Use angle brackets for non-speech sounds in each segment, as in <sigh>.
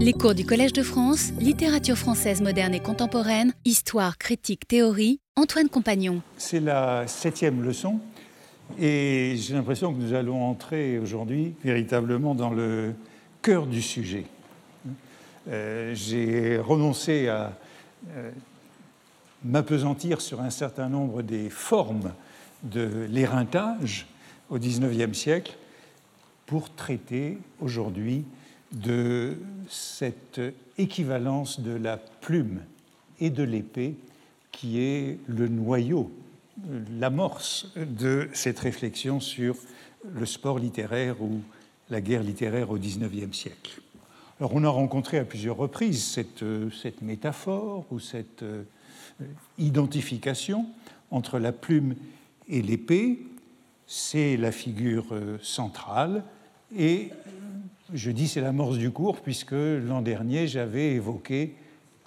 Les cours du Collège de France, littérature française moderne et contemporaine, histoire, critique, théorie, Antoine Compagnon. C'est la septième leçon et j'ai l'impression que nous allons entrer aujourd'hui véritablement dans le cœur du sujet. Euh, j'ai renoncé à euh, m'apesantir sur un certain nombre des formes de l'éreintage au XIXe siècle pour traiter aujourd'hui de cette équivalence de la plume et de l'épée qui est le noyau, l'amorce de cette réflexion sur le sport littéraire ou la guerre littéraire au XIXe siècle. Alors on a rencontré à plusieurs reprises cette, métaphore ou cette euh, identification entre la plume et l'épée. C'est la figure euh, centrale et je dis c'est l'amorce du cours puisque l'an dernier j'avais évoqué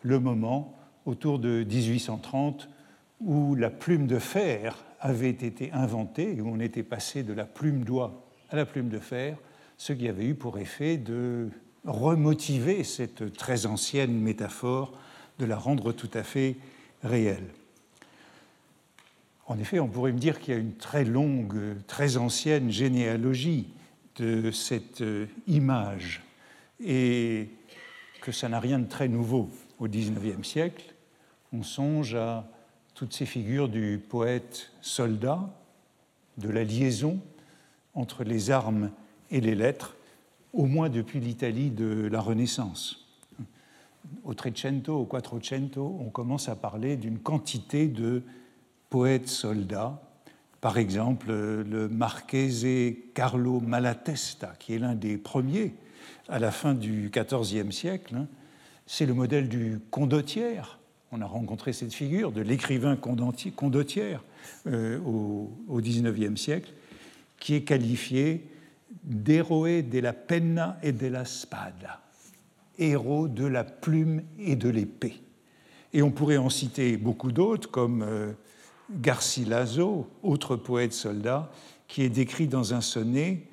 le moment autour de 1830 où la plume de fer avait été inventée et où on était passé de la plume d'oie à la plume de fer, ce qui avait eu pour effet de remotiver cette très ancienne métaphore, de la rendre tout à fait réelle. En effet, on pourrait me dire qu'il y a une très longue, très ancienne généalogie de cette euh, image et que ça n'a rien de très nouveau au XIXe siècle. On songe à toutes ces figures du poète soldat, de la liaison entre les armes et les lettres, au moins depuis l'Italie de la Renaissance. Au Trecento, au Quattrocento, on commence à parler d'une quantité de poètes soldats par exemple, le Marchese Carlo Malatesta, qui est l'un des premiers à la fin du XIVe siècle, hein, c'est le modèle du condottière. On a rencontré cette figure de l'écrivain condottière euh, au XIXe siècle, qui est qualifié d'héroe de la penna et de la spada, héros de la plume et de l'épée. Et on pourrait en citer beaucoup d'autres, comme euh, Garcilaso, autre poète soldat, qui est décrit dans un sonnet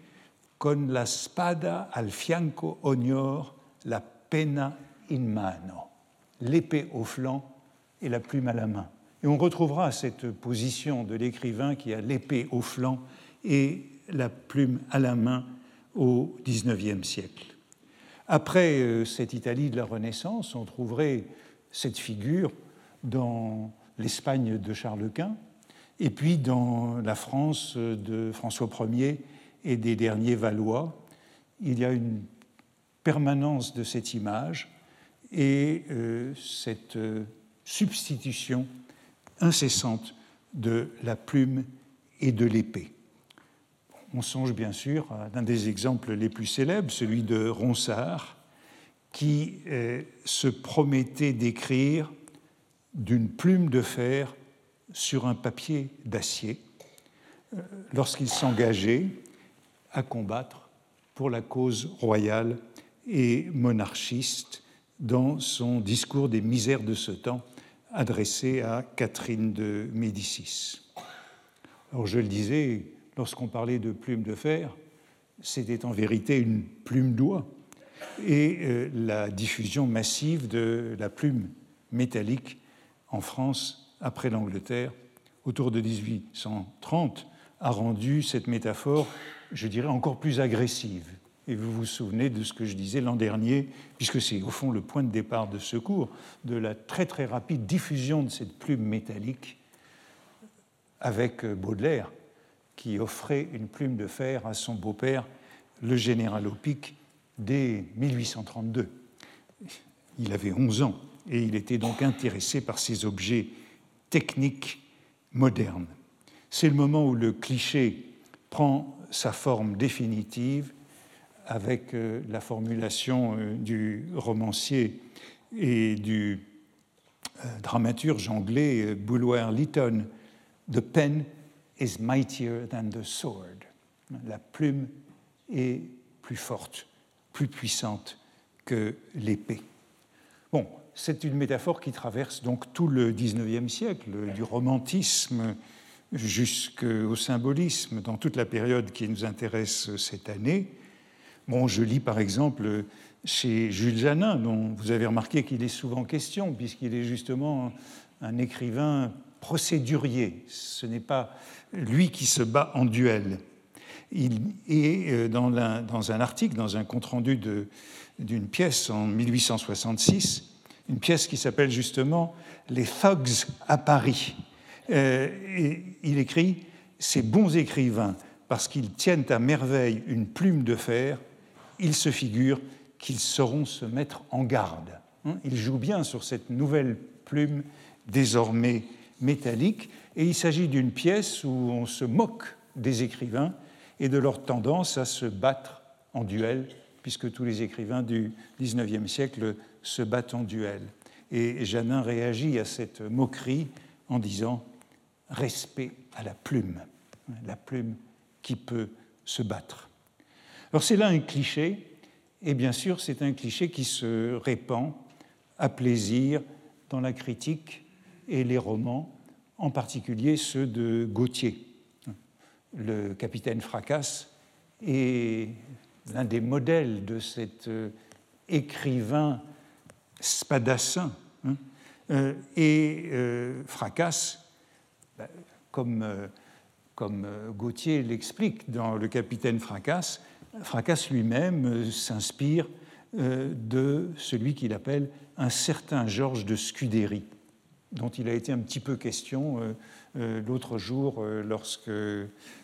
Con la spada al fianco ognor, la penna in mano, l'épée au flanc et la plume à la main. Et on retrouvera cette position de l'écrivain qui a l'épée au flanc et la plume à la main au XIXe siècle. Après euh, cette Italie de la Renaissance, on trouverait cette figure dans l'Espagne de Charles Quint, et puis dans la France de François Ier et des derniers Valois, il y a une permanence de cette image et euh, cette euh, substitution incessante de la plume et de l'épée. On songe bien sûr à l'un des exemples les plus célèbres, celui de Ronsard, qui euh, se promettait d'écrire d'une plume de fer sur un papier d'acier euh, lorsqu'il s'engageait à combattre pour la cause royale et monarchiste dans son discours des misères de ce temps adressé à Catherine de Médicis. Alors je le disais, lorsqu'on parlait de plume de fer, c'était en vérité une plume d'oie et euh, la diffusion massive de la plume métallique en France après l'Angleterre, autour de 1830, a rendu cette métaphore, je dirais, encore plus agressive. Et vous vous souvenez de ce que je disais l'an dernier, puisque c'est au fond le point de départ de ce cours, de la très très rapide diffusion de cette plume métallique avec Baudelaire, qui offrait une plume de fer à son beau-père, le général Opic, dès 1832. Il avait 11 ans et il était donc intéressé par ces objets techniques modernes. C'est le moment où le cliché prend sa forme définitive avec euh, la formulation euh, du romancier et du euh, dramaturge anglais Bulwer Lytton The pen is mightier than the sword. La plume est plus forte, plus puissante que l'épée. Bon, c'est une métaphore qui traverse donc tout le XIXe siècle, du romantisme jusqu'au symbolisme, dans toute la période qui nous intéresse cette année. Bon, je lis par exemple chez Jules Janin, dont vous avez remarqué qu'il est souvent question, puisqu'il est justement un écrivain procédurier. Ce n'est pas lui qui se bat en duel. Il est euh, dans, dans un article, dans un compte-rendu d'une pièce en 1866, une pièce qui s'appelle justement Les thugs à Paris. Euh, il écrit Ces bons écrivains, parce qu'ils tiennent à merveille une plume de fer, ils se figurent qu'ils sauront se mettre en garde. Hein, il joue bien sur cette nouvelle plume désormais métallique, et il s'agit d'une pièce où on se moque des écrivains et de leur tendance à se battre en duel, puisque tous les écrivains du XIXe siècle se battent en duel. Et Janin réagit à cette moquerie en disant respect à la plume, la plume qui peut se battre. Alors c'est là un cliché, et bien sûr c'est un cliché qui se répand à plaisir dans la critique et les romans, en particulier ceux de Gautier. Le capitaine Fracasse est l'un des modèles de cet euh, écrivain spadassin. Hein. Euh, et euh, Fracasse, bah, comme, comme Gautier l'explique dans Le capitaine Fracasse, Fracasse lui-même s'inspire de celui qu'il appelle un certain Georges de Scudéry dont il a été un petit peu question euh, euh, l'autre jour euh, lorsque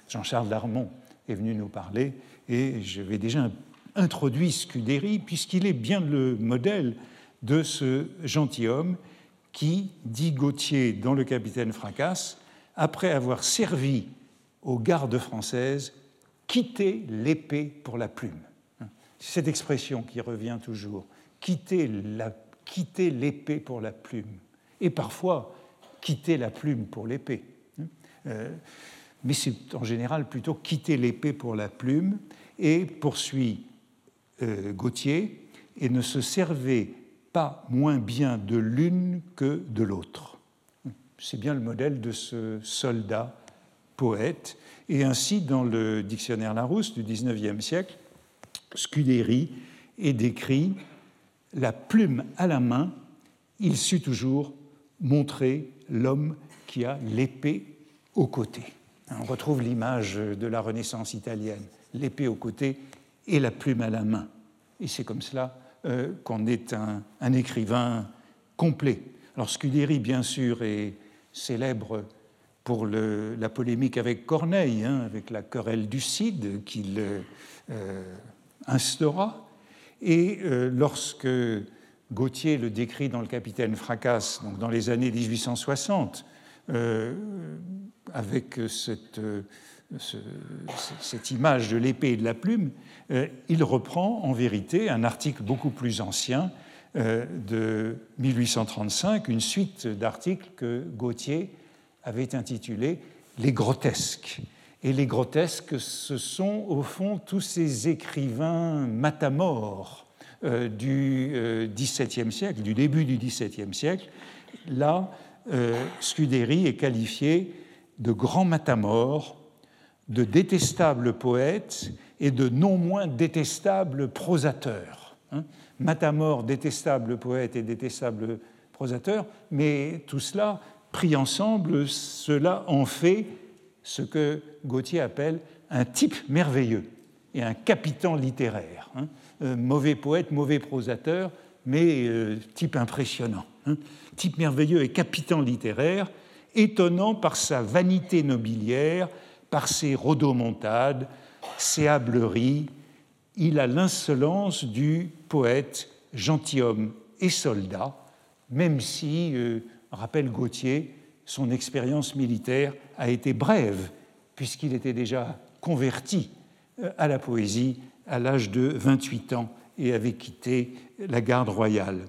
Jean-Charles Darmon est venu nous parler. Et je vais déjà introduit Scudéry, puisqu'il est bien le modèle de ce gentilhomme qui, dit Gauthier dans Le Capitaine Fracasse, après avoir servi aux gardes françaises, quitter l'épée pour la plume. Cette expression qui revient toujours, quitter l'épée pour la plume et parfois quitter la plume pour l'épée. Euh, mais c'est en général plutôt quitter l'épée pour la plume, et poursuit euh, Gautier, et ne se servait pas moins bien de l'une que de l'autre. C'est bien le modèle de ce soldat poète. Et ainsi, dans le dictionnaire Larousse du XIXe siècle, Scudéry est décrit la plume à la main, il sut toujours montrer l'homme qui a l'épée au côté. On retrouve l'image de la Renaissance italienne, l'épée au côté et la plume à la main. Et c'est comme cela euh, qu'on est un, écrivain complet. Alors Scudéry, bien sûr, est célèbre pour la polémique avec Corneille, hein, avec la querelle du Cid qu'il euh, instaura. Et euh, lorsque Gauthier le décrit dans Le Capitaine Fracasse, donc dans les années 1860, euh, avec cette, euh, cette, image de l'épée et de la plume, euh, il reprend en vérité un article beaucoup plus ancien de 1835, une suite d'articles que Gauthier avait intitulé Les grotesques. Et les grotesques, ce sont au fond tous ces écrivains matamores euh, du euh, XVIIe siècle, du début du XVIIe siècle, là, euh, Scudéry est qualifié de grand matamore, de détestable poète et de non moins détestable prosateur. Hein. matamore, détestable poète et détestable prosateur, mais tout cela, pris ensemble, cela en fait ce que Gauthier appelle un type merveilleux et un capitan littéraire. Hein. Euh, mauvais poète, mauvais prosateur, mais euh, type impressionnant, hein. type merveilleux et capitan littéraire, étonnant par sa vanité nobiliaire, par ses rodomontades, ses hableries. Il a l'insolence du poète gentilhomme et soldat, même si, euh, rappelle Gauthier, son expérience militaire a été brève, puisqu'il était déjà converti à la poésie à l'âge de 28 ans et avait quitté la garde royale.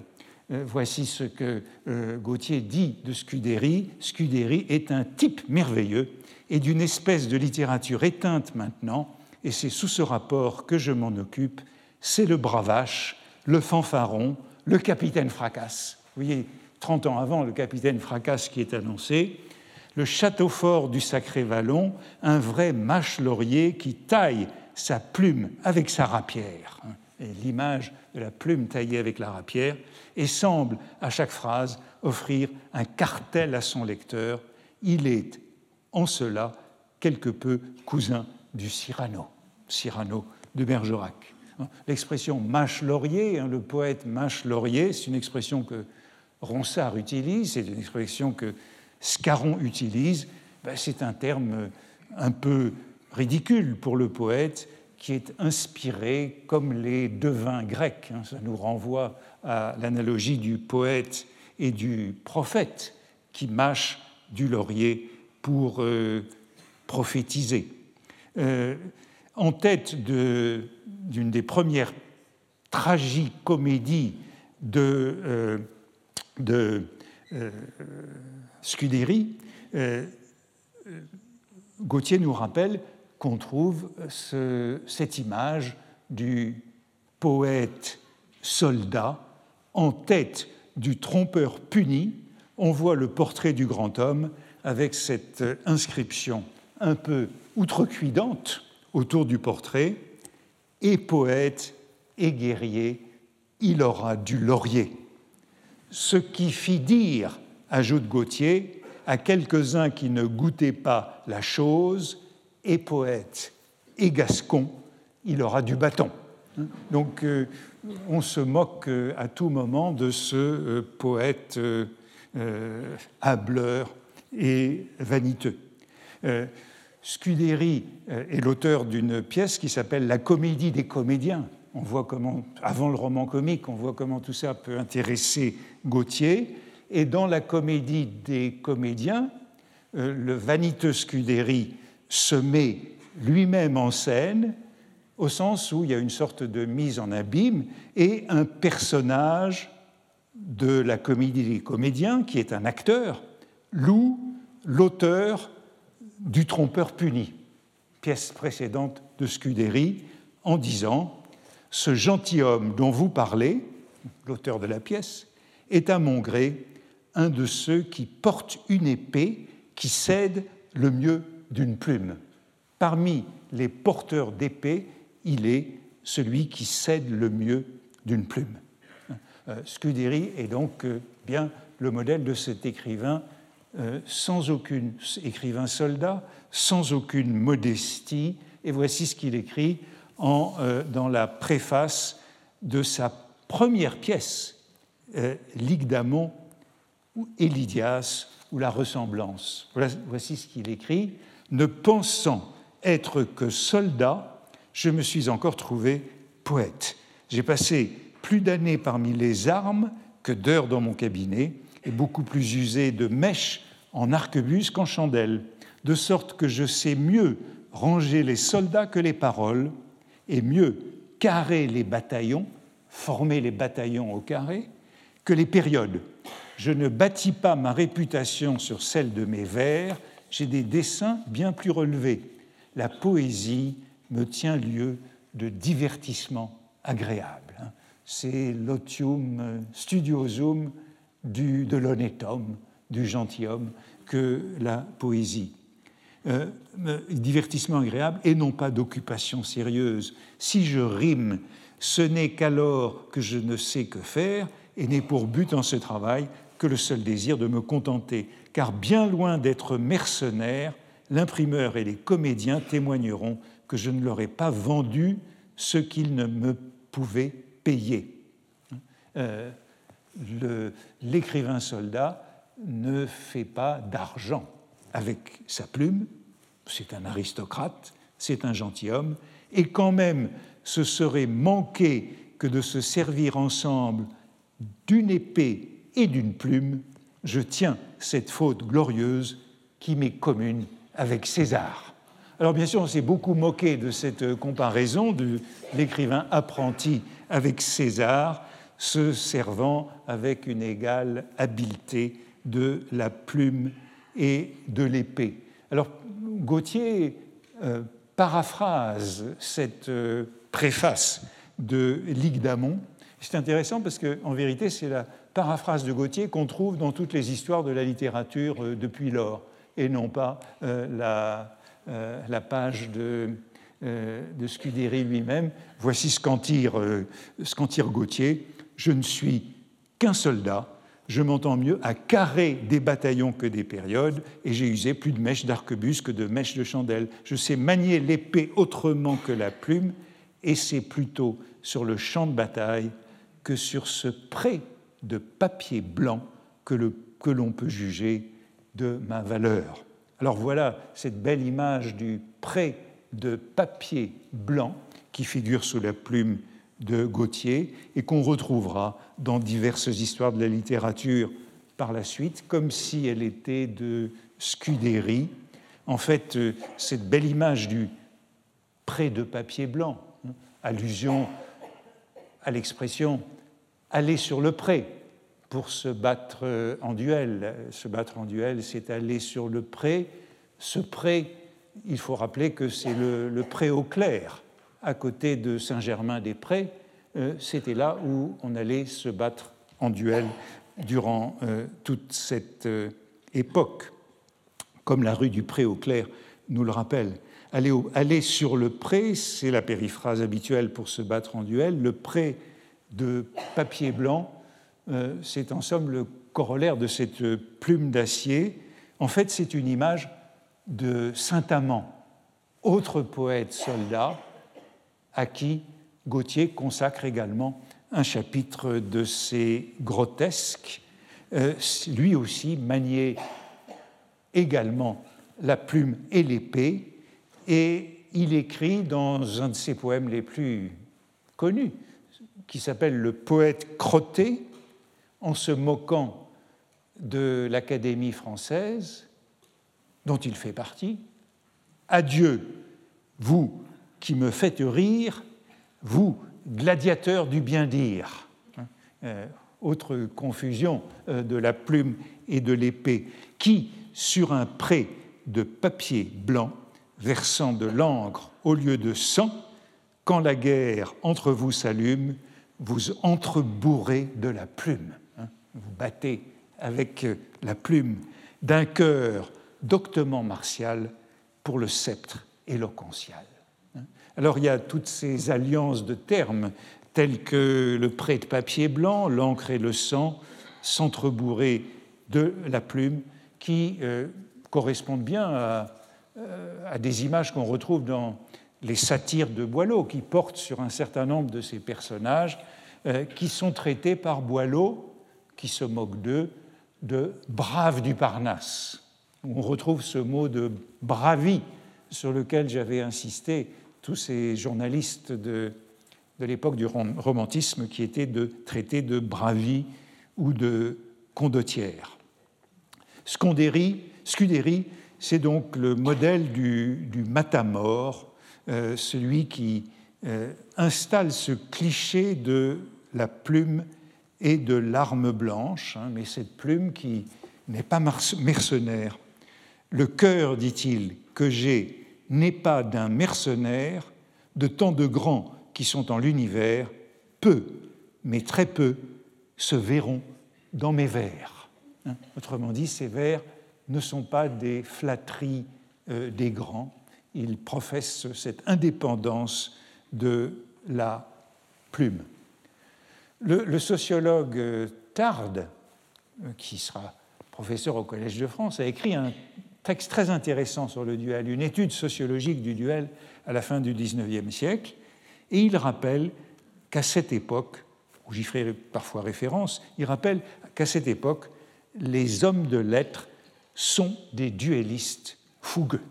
Euh, voici ce que euh, Gauthier dit de Scudéry. Scudéry est un type merveilleux et d'une espèce de littérature éteinte maintenant, et c'est sous ce rapport que je m'en occupe. C'est le bravache, le fanfaron, le capitaine fracasse. Vous voyez, 30 ans avant, le capitaine fracasse qui est annoncé, le château fort du Sacré Vallon, un vrai mâche laurier qui taille sa plume avec sa rapière. l'image de la plume taillée avec la rapière, et semble à chaque phrase offrir un cartel à son lecteur. Il est en cela quelque peu cousin du Cyrano, Cyrano de Bergerac. L'expression mâche-laurier, hein, le poète mâche-laurier, c'est une expression que Ronsard utilise, c'est une expression que Scarron utilise. Ben, c'est un terme un peu ridicule pour le poète qui est inspiré comme les devins grecs. Hein. Ça nous renvoie à l'analogie du poète et du prophète qui mâche du laurier pour euh, prophétiser. Euh, en tête d'une des premières tragicomédies de, euh, de Scudéry, Gauthier nous rappelle qu'on trouve cette image du poète soldat en tête du trompeur puni. On voit le portrait du grand homme avec cette inscription un peu outrecuidante autour du portrait Et poète et guerrier, il aura du laurier. Ce qui fit dire, ajoute Gauthier, à quelques-uns qui ne goûtaient pas la chose, et poète et gascon, il aura du bâton. Donc euh, on se moque euh, à tout moment de ce euh, poète hableur et vaniteux. Scudéry est l'auteur d'une pièce qui s'appelle La comédie des comédiens. On voit comment, avant le roman comique, on voit comment tout ça peut intéresser Gautier. Et dans la comédie des comédiens, le vaniteux Scudéry se met lui-même en scène au sens où il y a une sorte de mise en abîme et un personnage de la comédie des comédiens, qui est un acteur, loue l'auteur du trompeur puni, pièce précédente de Scudéry, en disant Ce gentilhomme dont vous parlez, l'auteur de la pièce, est à mon gré un de ceux qui portent une épée qui cède le mieux d'une plume. Parmi les porteurs d'épée, il est celui qui cède le mieux d'une plume. Euh, Scudéry est donc euh, bien le modèle de cet écrivain euh, sans aucune écrivain soldat, sans aucune modestie. Et voici ce qu'il écrit en, dans la préface de sa première pièce, L'Igdamon et Lydias ou la ressemblance. Voici ce qu'il écrit ne pensant être que soldat, je me suis encore trouvé poète. J'ai passé plus d'années parmi les armes que d'heures dans mon cabinet, et beaucoup plus usé de mèches en arquebus qu'en chandelles, de sorte que je sais mieux ranger les soldats que les paroles, et mieux carrer les bataillons, former les bataillons au carré, que les périodes. Je ne bâtis pas ma réputation sur celle de mes vers, j'ai des dessins bien plus relevés. La poésie me tient lieu de divertissement agréable. Hein. C'est l'otium studiosum du, de l'honnête homme, du gentilhomme, que la poésie. Euh, euh, divertissement agréable et non pas d'occupation sérieuse. Si je rime, ce n'est qu'alors que je ne sais que faire et n'ai pour but en ce travail que le seul désir de me contenter car bien loin d'être mercenaire, l'imprimeur et les comédiens témoigneront que je ne leur ai pas vendu ce qu'ils ne me pouvaient payer. Euh, l'écrivain soldat ne fait pas d'argent avec sa plume, c'est un aristocrate, c'est un gentilhomme, et quand même ce serait manquer que de se servir ensemble d'une épée et d'une plume je tiens cette faute glorieuse qui m'est commune avec César. Alors bien sûr, on s'est beaucoup moqué de cette comparaison de l'écrivain apprenti avec César, se servant avec une égale habileté de la plume et de l'épée. Alors Gauthier euh, paraphrase cette euh, préface de Ligue d'Amont. C'est intéressant parce qu'en vérité, c'est la paraphrase de Gauthier qu'on trouve dans toutes les histoires de la littérature euh, depuis lors, et non pas la, page de de Scudéry lui-même. Voici ce qu'en tire, tire Gauthier. Je ne suis qu'un soldat, je m'entends mieux à carrer des bataillons que des périodes, et j'ai usé plus de mèches d'arquebus que de mèches de chandelle. Je sais manier l'épée autrement que la plume, et c'est plutôt sur le champ de bataille que sur ce pré de papier blanc que l'on peut juger de ma valeur. Alors voilà cette belle image du pré de papier blanc qui figure sous la plume de Gautier et qu'on retrouvera dans diverses histoires de la littérature par la suite, comme si elle était de Scudéry. En fait, euh, cette belle image du pré de papier blanc, hein, allusion à l'expression aller sur le pré pour se battre en duel. Se battre en duel, c'est aller sur le pré. Ce pré, il faut rappeler que c'est le, le pré au clair à côté de Saint-Germain-des-Prés, euh, c'était là où on allait se battre en duel durant euh, toute cette euh, époque, comme la rue du Pré au Clair nous le rappelle. Aller, aller sur le pré, c'est la périphrase habituelle pour se battre en duel. Le pré de papier blanc, c'est en somme le corollaire de cette plume d'acier. En fait, c'est une image de Saint-Amand, autre poète soldat, à qui Gauthier consacre également un chapitre de ses grotesques. Euh, lui aussi maniait également la plume et l'épée, et il écrit dans un de ses poèmes les plus connus, qui s'appelle Le poète crotté, en se moquant de l'Académie française, dont il fait partie. Adieu, vous qui me faites rire, vous, gladiateur du bien-dire. Euh, autre confusion euh, de la plume et de l'épée, qui, sur un pré de papier blanc, versant de l'encre au lieu de sang, quand la guerre entre vous s'allume, vous entrebourrez de la plume. Hein. vous battez avec euh, la plume d'un cœur doctement martial pour le sceptre éloquential. Alors il y a toutes ces alliances de termes tels que le prêt de papier blanc, l'encre et le sang, s'entrebourré de la plume, qui euh, correspondent bien euh, à, des images qu'on retrouve dans les satires de Boileau, qui portent sur un certain nombre de ces personnages, euh, qui sont traités par Boileau, qui se moque d'eux, de braves du Parnasse. On retrouve ce mot de bravi sur lequel j'avais insisté tous ces journalistes de, de l'époque du romantisme qui étaient de traiter de bravi ou de condottière. Scudéry, c'est donc le modèle du, du matamor, euh, celui qui euh, installe ce cliché de la plume et de l'arme blanche, hein, mais cette plume qui n'est pas mercenaire. Le cœur, dit-il, que j'ai n'est pas d'un mercenaire, de tant de grands qui sont en l'univers, peu, mais très peu, se verront dans mes vers. Hein, autrement dit, ces vers ne sont pas des flatteries euh, des grands, ils professent cette indépendance de la plume. Le, sociologue Tarde, euh, qui sera professeur au Collège de France, a écrit un texte très intéressant sur le duel, une étude sociologique du duel à la fin du XIXe siècle, et il rappelle qu'à cette époque, où j'y ferai parfois référence, il rappelle qu'à cette époque, les hommes de lettres sont des duellistes fougueux.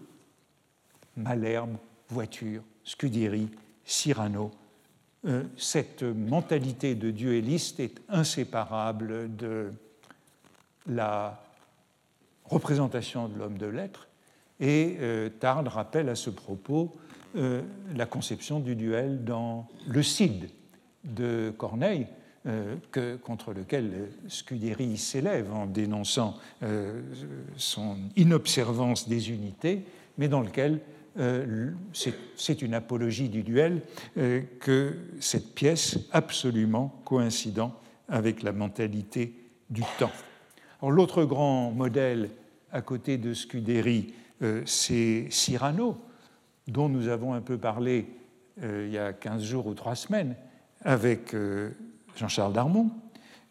Malherbe, Voiture, Scudéry, Cyrano. Euh, cette mentalité de duelliste est inséparable de la représentation de l'homme de lettres. Et euh, Tarde rappelle à ce propos euh, la conception du duel dans Le Cid de Corneille, euh, contre lequel Scudéry s'élève en dénonçant son inobservance des unités, mais dans lequel c'est une apologie du duel que cette pièce absolument coïncidant avec la mentalité du temps. L'autre grand modèle à côté de Scudéry, euh, c'est Cyrano, dont nous avons un peu parlé il y a 15 jours ou 3 semaines avec Jean-Charles Darmon,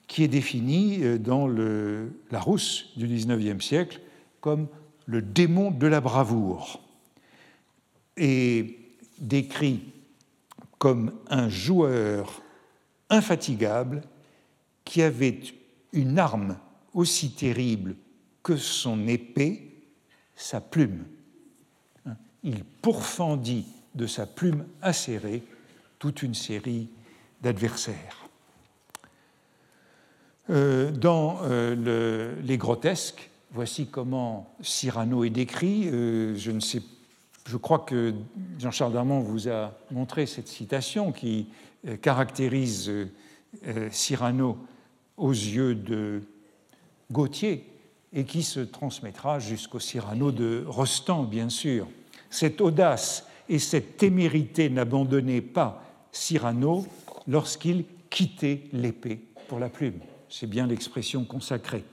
qui est défini dans le Larousse du XIXe siècle comme le démon de la bravoure. Et décrit comme un joueur infatigable qui avait une arme aussi terrible que son épée, sa plume. Il pourfendit de sa plume acérée toute une série d'adversaires. Euh, dans euh, les grotesques, voici comment Cyrano est décrit. Euh, je, ne sais, je crois que Jean-Charles Darmon vous a montré cette citation qui caractérise Cyrano aux yeux de Gautier et qui se transmettra jusqu'au Cyrano de Rostand, bien sûr. Cette audace et cette témérité n'abandonnaient pas Cyrano lorsqu'il quittait l'épée pour la plume. C'est bien l'expression consacrée.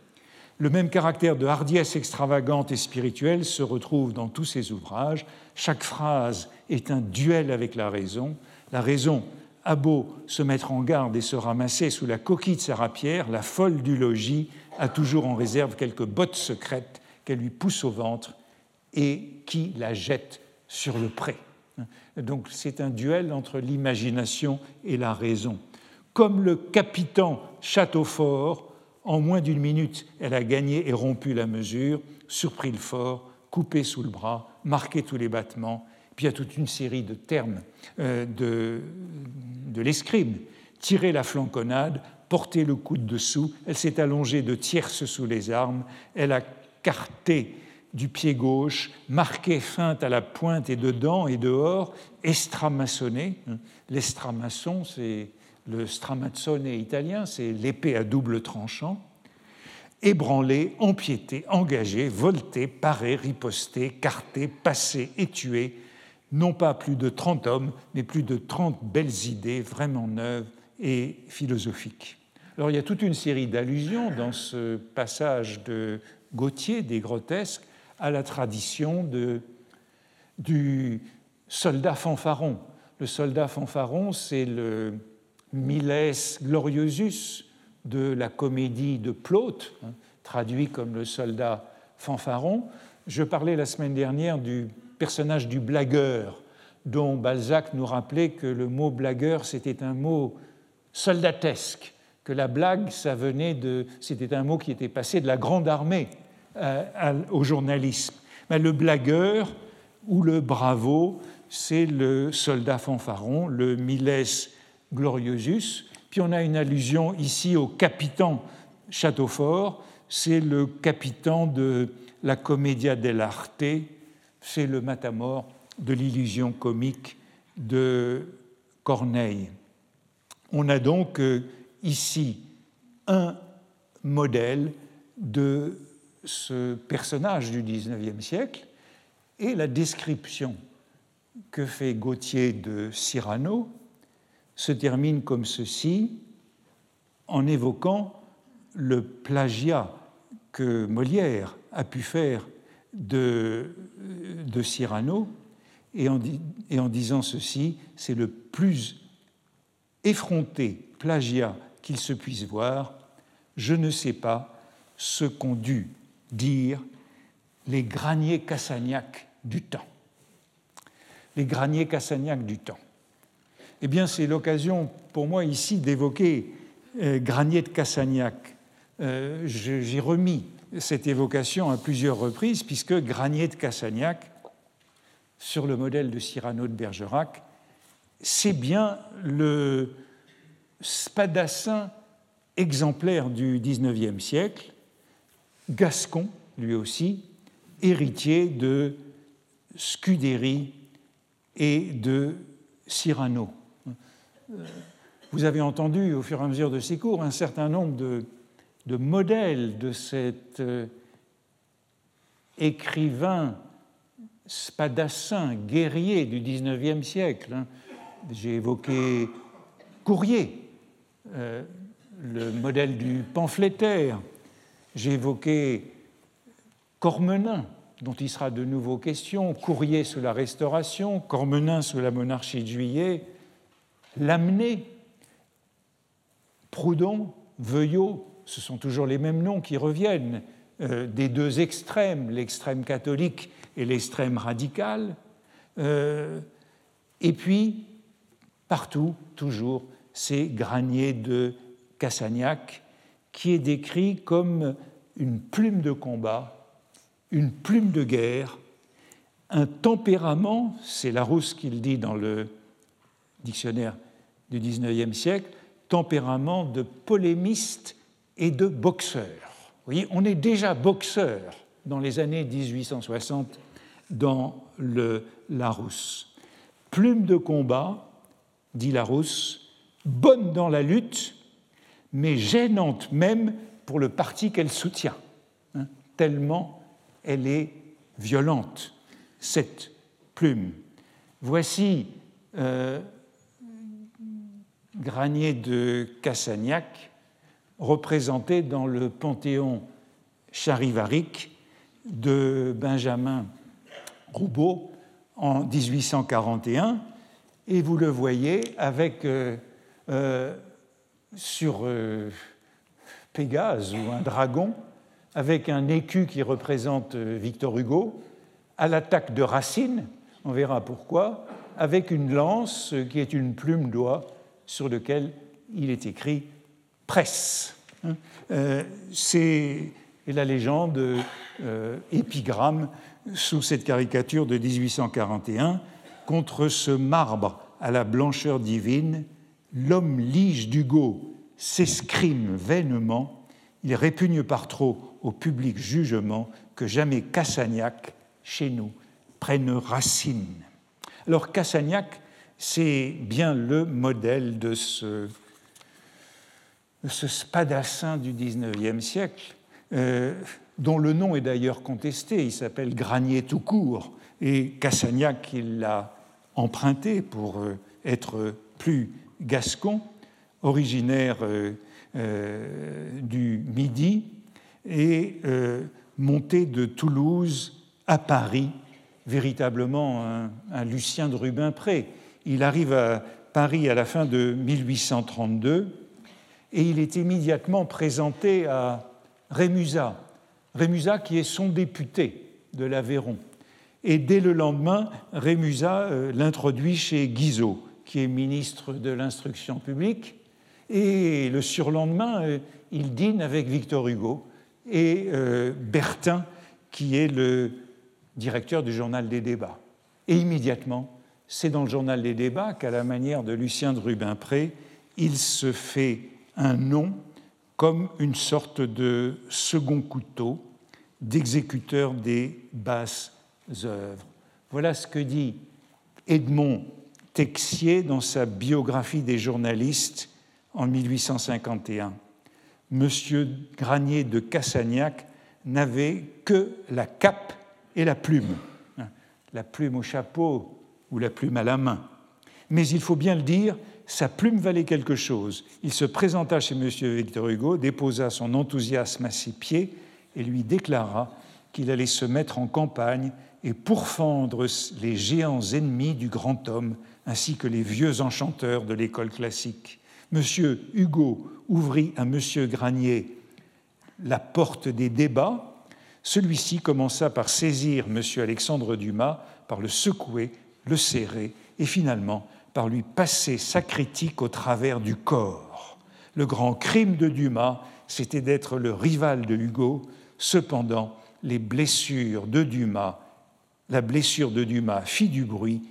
Le même caractère de hardiesse extravagante et spirituelle se retrouve dans tous ses ouvrages. Chaque phrase est un duel avec la raison. La raison a beau se mettre en garde et se ramasser sous la coquille de sa rapière, la folle du logis a toujours en réserve quelques bottes secrètes qu'elle lui pousse au ventre et qui la jette sur le pré. Donc c'est un duel entre l'imagination et la raison. Comme le capitaine Châteaufort, en moins d'une minute, elle a gagné et rompu la mesure, surpris le fort, coupé sous le bras, marqué tous les battements. Puis il y a toute une série de termes euh, de, de l'escrime. Tirer la flanconnade, porter le coude dessous, elle s'est allongée de tierces sous les armes, elle a carté du pied gauche, marqué feinte à la pointe et dedans et dehors, estramaçonné. L'estramaçon, c'est le stramazzone italien, c'est l'épée à double tranchant. Ébranlé, empiété, engagé, volté, paré, riposté, carté, passé et tué, non pas plus de 30 hommes, mais plus de 30 belles idées vraiment neuves et philosophiques. Alors il y a toute une série d'allusions dans ce passage de Gautier, des grotesques, à la tradition de, du soldat fanfaron. Le soldat fanfaron, c'est le Miles Gloriosus de la comédie de Plaute, hein, traduit comme le soldat fanfaron. Je parlais la semaine dernière du personnage du blagueur, dont Balzac nous rappelait que le mot blagueur, c'était un mot soldatesque, que la blague, ça venait de, c'était un mot qui était passé de la grande armée euh, au journalisme. Mais le blagueur ou le bravo, c'est le soldat fanfaron, le miles gloriosus. Puis on a une allusion ici au capitaine Châteaufort, c'est le capitaine de la Commedia dell'arte, c'est le matamor de l'illusion comique de Corneille. On a donc euh, ici un modèle de ce personnage du XIXe siècle et la description que fait Gauthier de Cyrano se termine comme ceci en évoquant le plagiat que Molière a pu faire de, Cyrano, et en disant ceci, c'est le plus effronté plagiat se puisse voir, je ne sais pas ce qu'ont dû dire les graniers cassagnac du temps. Les graniers cassagnac du temps. Eh bien, c'est l'occasion pour moi ici d'évoquer euh, Granier de Cassagnac. Euh, j'ai remis cette évocation à plusieurs reprises, puisque Granier de Cassagnac, sur le modèle de Cyrano de Bergerac, c'est bien le spadassin exemplaire du XIXe siècle, gascon lui aussi, héritier de Scudéry et de Cyrano. Vous avez entendu au fur et à mesure de ces cours un certain nombre de de modèle de cet euh, écrivain spadassin, guerrier du XIXe siècle. Hein. J'ai évoqué Courrier, euh, le modèle du pamphlétaire. J'ai évoqué Cormenin, dont il sera de nouveau question, Courrier sous la Restauration, Cormenin sous la monarchie de Juillet, Lamennais, Proudhon, Veuillot, ce sont toujours les mêmes noms qui reviennent, euh, des deux extrêmes, l'extrême catholique et l'extrême radical. Euh, et puis, partout, toujours, c'est Granier de Cassagnac, qui est décrit comme une plume de combat, une plume de guerre, un tempérament, c'est Larousse qui le dit dans le dictionnaire du XIXe siècle, tempérament de polémiste et de boxeur. Vous voyez, on est déjà boxeur dans les années 1860 dans le Larousse. Plume de combat, dit Larousse, bonne dans la lutte, mais gênante même pour le parti qu'elle soutient, hein, tellement elle est violente, cette plume. Voici euh, Granier de Cassagnac représenté dans le panthéon charivarique de Benjamin Roubaud en 1841, et vous le voyez avec euh, euh, sur euh, Pégase ou un dragon, avec un écu qui représente Victor Hugo, à l'attaque de Racine, on verra pourquoi, avec une lance qui est une plume d'oie sur laquelle il est écrit presse. Hein. C'est la légende épigramme sous cette caricature de 1841 contre ce marbre à la blancheur divine, l'homme lige d'Hugo s'escrime vainement, il répugne par trop au public jugement que jamais Cassagnac, chez nous, prenne racine. Alors Cassagnac, c'est bien le modèle de ce, spadassin du XIXe siècle, euh, dont le nom est d'ailleurs contesté. Il s'appelle Granier tout court, et Cassagnac, il l'a emprunté pour euh, être plus gascon, originaire euh, euh, du Midi, et monté de Toulouse à Paris, véritablement un, Lucien de Rubempré. Il arrive à Paris à la fin de 1832 et il est immédiatement présenté à Rémusat, Rémusat qui est son député de l'Aveyron. Et dès le lendemain, Rémusat euh, l'introduit chez Guizot, qui est ministre de l'Instruction publique. Et le surlendemain, euh, il dîne avec Victor Hugo et euh, Bertin, qui est le directeur du journal des débats. Et immédiatement, c'est dans le journal des débats qu'à la manière de Lucien de Rubempré, il se fait un nom comme une sorte de second couteau d'exécuteur des basses œuvres. Voilà ce que dit Edmond Texier dans sa biographie des journalistes en 1851. Monsieur Granier de Cassagnac n'avait que la cape et la plume, la plume au chapeau ou la plume à la main. Mais il faut bien le dire, sa plume valait quelque chose. Il se présenta chez M. Victor Hugo, déposa son enthousiasme à ses pieds et lui déclara qu'il allait se mettre en campagne et pourfendre les géants ennemis du grand homme, ainsi que les vieux enchanteurs de l'école classique. M. Hugo ouvrit à M. Granier la porte des débats. Celui-ci commença par saisir M. Alexandre Dumas, par le secouer, le serrer et finalement par lui passer sa critique au travers du corps. Le grand crime de Dumas, c'était d'être le rival de Hugo. Cependant, les blessures de Dumas, la blessure de Dumas fit du bruit,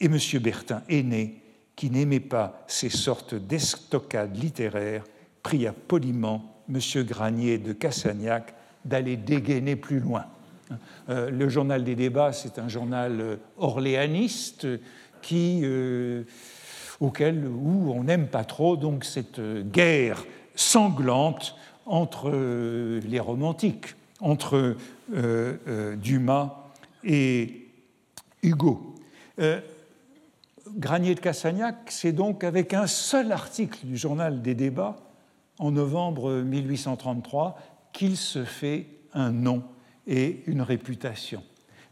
et M. Bertin aîné, qui n'aimait pas ces sortes d'estocades littéraires, pria poliment M. Granier de Cassagnac d'aller dégainer plus loin. Euh, le journal des débats, c'est un journal euh, orléaniste qui, euh, auquel, où on n'aime pas trop donc cette guerre sanglante entre les romantiques, entre Dumas et Hugo. Granier de Cassagnac, c'est donc avec un seul article du journal des débats en novembre 1833 qu'il se fait un nom et une réputation.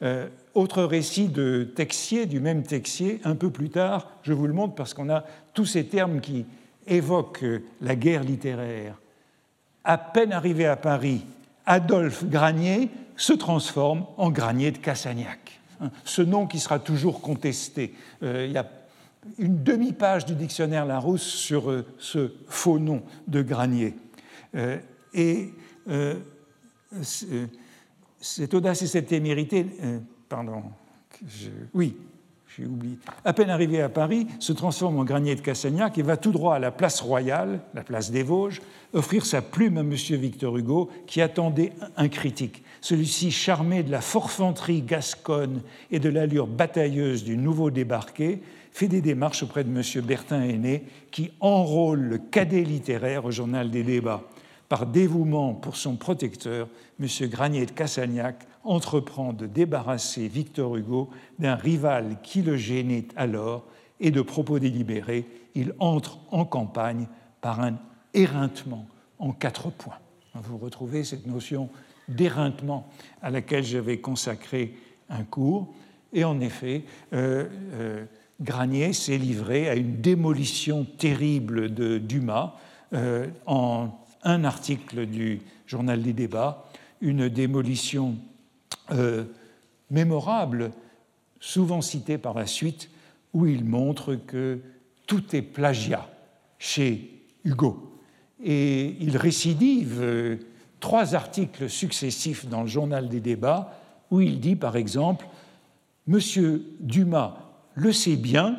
Euh, autre récit de Texier, du même Texier, un peu plus tard, je vous le montre parce qu'on a tous ces termes qui évoquent la guerre littéraire. À peine arrivé à Paris, Adolphe Granier se transforme en Granier de Cassagnac. Ce nom qui sera toujours contesté. Euh, il y a une demi-page du dictionnaire Larousse sur euh, ce faux nom de Granier. et cette audace et cette témérité, euh, pardon, oui, j'ai oublié, à peine arrivé à Paris, se transforme en granier de Cassagnac et va tout droit à la place royale, la place des Vosges, offrir sa plume à M. Victor Hugo, qui attendait un critique. Celui-ci, charmé de la forfanterie gasconne et de l'allure batailleuse du nouveau débarqué, fait des démarches auprès de M. Bertin Aîné, qui enrôle le cadet littéraire au journal des débats. Par dévouement pour son protecteur, M. Granier de Cassagnac entreprend de débarrasser Victor Hugo d'un rival qui le gênait alors, et de propos délibérés, il entre en campagne par un éreintement en quatre points. Vous retrouvez cette notion d'éreintement à laquelle j'avais consacré un cours. Et en effet, euh, euh, Granier s'est livré à une démolition terrible de Dumas euh, en un article du journal des débats, une démolition euh, mémorable, souvent citée par la suite, où il montre que tout est plagiat chez Hugo. Et il récidive euh, trois articles successifs dans le journal des débats, où il dit par exemple Monsieur Dumas le sait bien,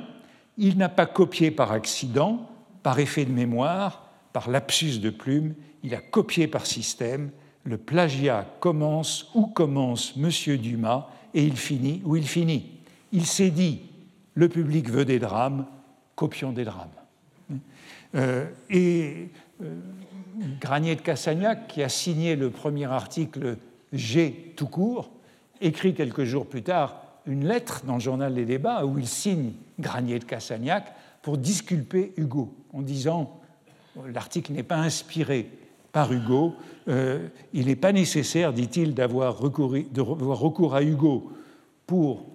il n'a pas copié par accident, par effet de mémoire, par lapsus de plume, il a copié par système. Le plagiat commence où commence M. Dumas et il finit où il finit. Il s'est dit le public veut des drames, copions des drames. Euh, et euh, Granier de Cassagnac, qui a signé le premier article G tout court, écrit quelques jours plus tard une lettre dans le journal des débats où il signe Granier de Cassagnac pour disculper Hugo en disant l'article n'est pas inspiré par Hugo. Euh, il n'est pas nécessaire, dit-il, d'avoir recours, à Hugo pour,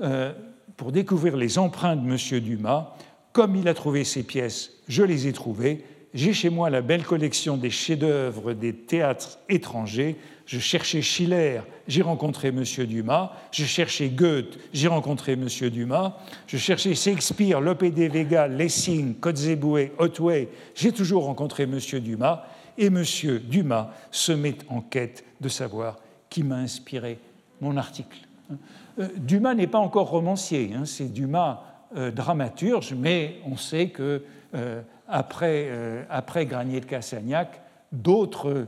euh, pour découvrir les empreintes de M. Dumas. Comme il a trouvé ces pièces, je les ai trouvées. J'ai chez moi la belle collection des chefs-d'œuvre des théâtres étrangers. Je cherchais Schiller, j'ai rencontré M. Dumas. Je cherchais Goethe, j'ai rencontré M. Dumas. Je cherchais Shakespeare, Lope de Vega, Lessing, Kotzebue, Otway, j'ai toujours rencontré M. Dumas. Et M. Dumas se met en quête de savoir qui m'a inspiré mon article. Euh, Dumas n'est pas encore romancier, hein. c'est Dumas euh, dramaturge, mais on sait que euh, après, après Granier de Cassagnac, d'autres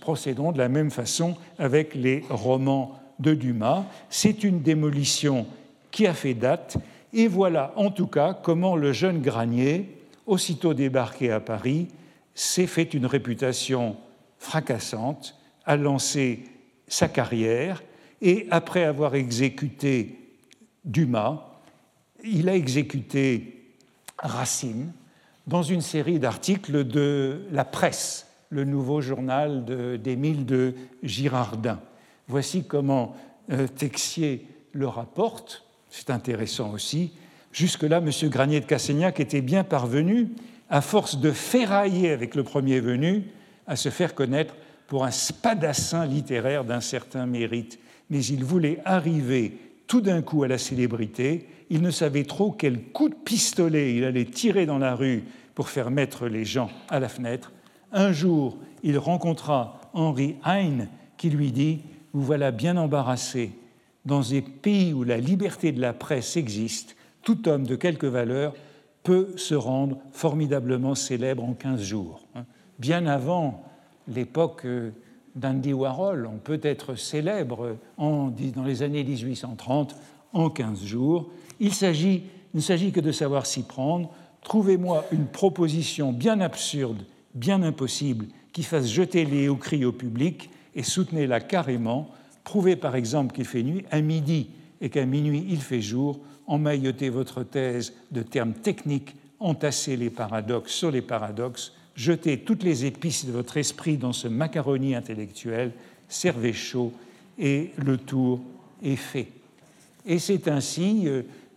procéderont de la même façon avec les romans de Dumas. C'est une démolition qui a fait date, et voilà en tout cas comment le jeune Granier, aussitôt débarqué à Paris, s'est fait une réputation fracassante, a lancé sa carrière, et après avoir exécuté Dumas, il a exécuté Racine, dans une série d'articles de La Presse, le nouveau journal d'Émile de, Girardin. Voici comment euh, Texier le rapporte, c'est intéressant aussi. Jusque-là, M. Granier de Cassagnac était bien parvenu, à force de ferrailler avec le premier venu, à se faire connaître pour un spadassin littéraire d'un certain mérite. Mais il voulait arriver tout d'un coup à la célébrité. Il ne savait trop quel coup de pistolet il allait tirer dans la rue pour faire mettre les gens à la fenêtre. Un jour, il rencontra Henri Heine qui lui dit Vous voilà bien embarrassé. Dans des pays où la liberté de la presse existe, tout homme de quelque valeur peut se rendre formidablement célèbre en 15 jours. Bien avant l'époque euh, d'Andy Warhol, on peut être célèbre en, dans les années 1830 en 15 jours. Il, il ne s'agit que de savoir s'y prendre, Trouvez-moi une proposition bien absurde, bien impossible, qui fasse jeter les hauts cris au public et soutenez-la carrément. Prouvez par exemple qu'il fait nuit à midi et qu'à minuit il fait jour. Emmaillotez votre thèse de termes techniques, entassez les paradoxes sur les paradoxes, jetez toutes les épices de votre esprit dans ce macaroni intellectuel, servez chaud et le tour est fait. Et c'est ainsi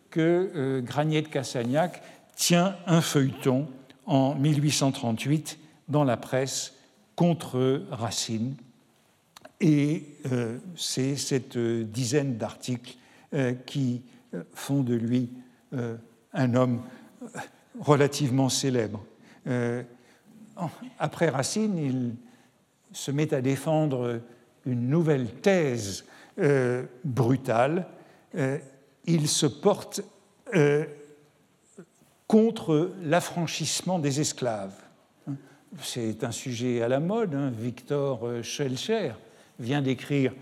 que Granier de Cassagnac tient un feuilleton en 1838 dans la presse contre Racine. Et c'est cette dizaine d'articles qui font de lui un homme relativement célèbre. Euh, après Racine, il se met à défendre une nouvelle thèse euh, brutale. Euh, il se porte contre l'affranchissement des esclaves. C'est un sujet à la mode. Hein. Victor Schellcher vient d'écrire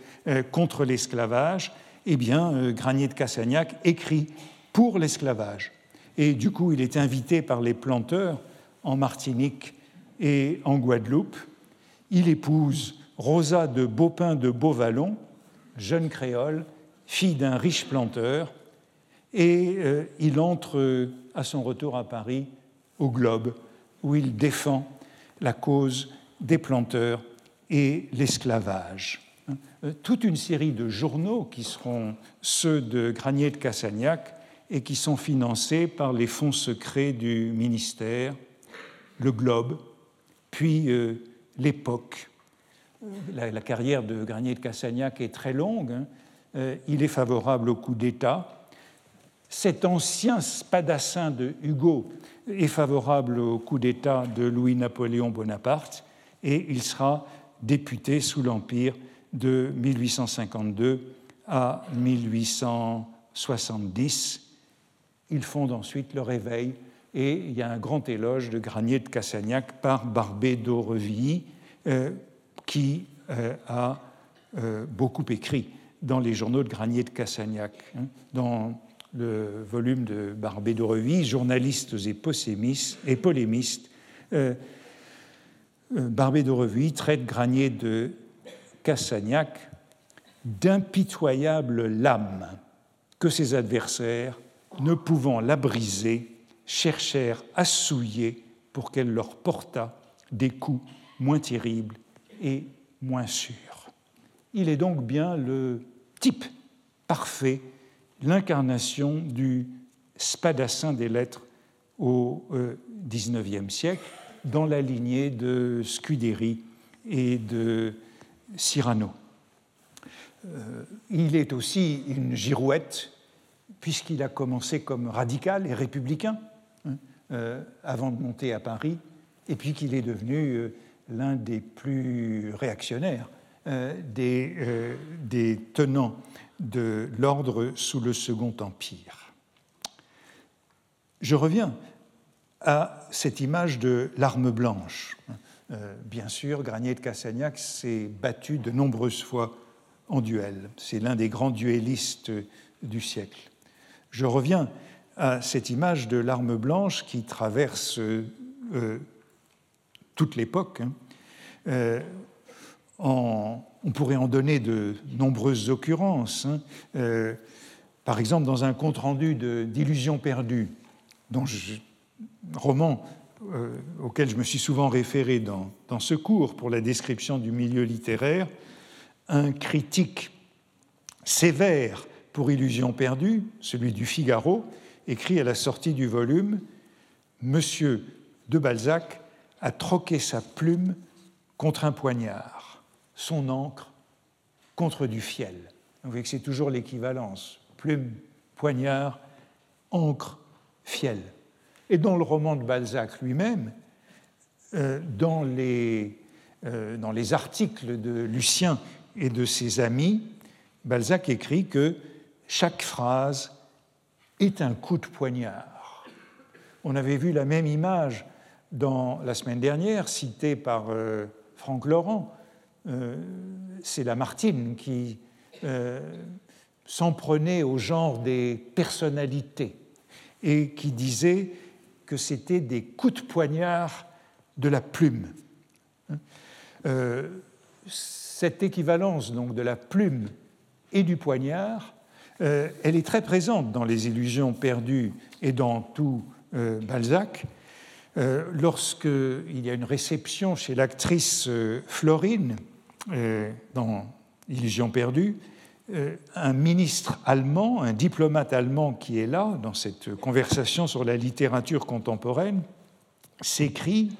contre l'esclavage. Eh bien, Granier de Cassagnac écrit pour l'esclavage. Et du coup, il est invité par les planteurs en Martinique et en Guadeloupe. Il épouse Rosa de Beaupin de Beauvallon, jeune créole, fille d'un riche planteur, et euh, il entre à son retour à Paris au Globe, où il défend la cause des planteurs et l'esclavage. Euh, toute une série de journaux qui seront ceux de Granier de Cassagnac et qui sont financés par les fonds secrets du ministère, le Globe, puis euh, l'époque. La, carrière de Granier de Cassagnac est très longue. Hein. Euh, il est favorable au coup d'État. Cet ancien spadassin de Hugo est favorable au coup d'État de Louis-Napoléon Bonaparte et il sera député sous l'Empire de 1852 à 1870 il fonde ensuite le Réveil et il y a un grand éloge de Granier de Cassagnac par Barbé d'Aurevilly euh, qui euh, a euh, beaucoup écrit dans les journaux de Granier de Cassagnac. Hein. dans le volume de Barbé d'Aurevilly, journalistes et, et polémistes, Barbé d'Aurevilly traite Granier de Cassagnac d'impitoyable lame que ses adversaires ne pouvant la briser, cherchèrent à souiller pour qu'elle leur portât des coups moins terribles et moins sûrs. Il est donc bien le type parfait, l'incarnation du spadassin des lettres au XIXe siècle, dans la lignée de Scuderi et de Cyrano. Euh, il est aussi une girouette puisqu'il a commencé comme radical et républicain hein, euh, avant de monter à Paris, et puis qu'il est devenu euh, l'un des plus réactionnaires des, des, tenants de l'ordre sous le Second Empire. Je reviens à cette image de l'arme blanche. Bien sûr, Granier de Cassagnac s'est battu de nombreuses fois en duel. C'est l'un des grands duellistes du siècle. Je reviens à cette image de l'arme blanche qui traverse euh, toute l'époque. Hein. Euh, on pourrait en donner de nombreuses occurrences. Hein. Euh, par exemple, dans un compte-rendu d'Illusions perdues, dont roman auquel je me suis souvent référé dans, dans ce cours pour la description du milieu littéraire, un critique sévère pour Illusion perdue, celui du Figaro, écrit à la sortie du volume Monsieur de Balzac a troqué sa plume contre un poignard, son encre contre du fiel. Vous voyez que c'est toujours l'équivalence plume, poignard, encre, fiel. Et dans le roman de Balzac lui-même, euh, dans, les, euh, dans les articles de Lucien et de ses amis, Balzac écrit que chaque phrase est un coup de poignard. On avait vu la même image dans la semaine dernière, citée par euh, Franck Laurent. C'est Lamartine qui s'en prenait au genre des personnalités et qui disait que c'était des coups de poignard de la plume. cette équivalence donc de la plume et du poignard euh, elle est très présente dans Les Illusions perdues et dans tout euh, Balzac. Euh, Lorsqu'il y a une réception chez l'actrice Florine dans Illusion perdue, euh, un ministre allemand, un diplomate allemand qui est là, dans cette conversation sur la littérature contemporaine, s'écrit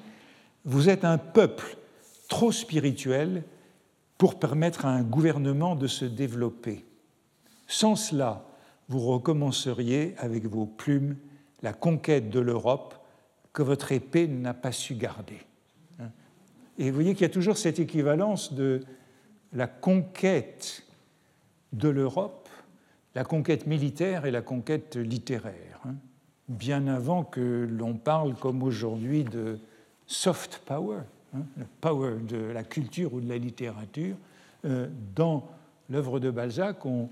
Vous êtes un peuple trop spirituel pour permettre à un gouvernement de se développer. Sans cela, vous recommenceriez avec vos plumes la conquête de l'Europe que votre épée n'a pas su garder. Et vous voyez qu'il y a toujours cette équivalence de la conquête de l'Europe, la conquête militaire et la conquête littéraire, hein. bien avant que l'on parle comme aujourd'hui de soft power, hein, le power de la culture ou de la littérature. Euh, dans l'œuvre de Balzac, on,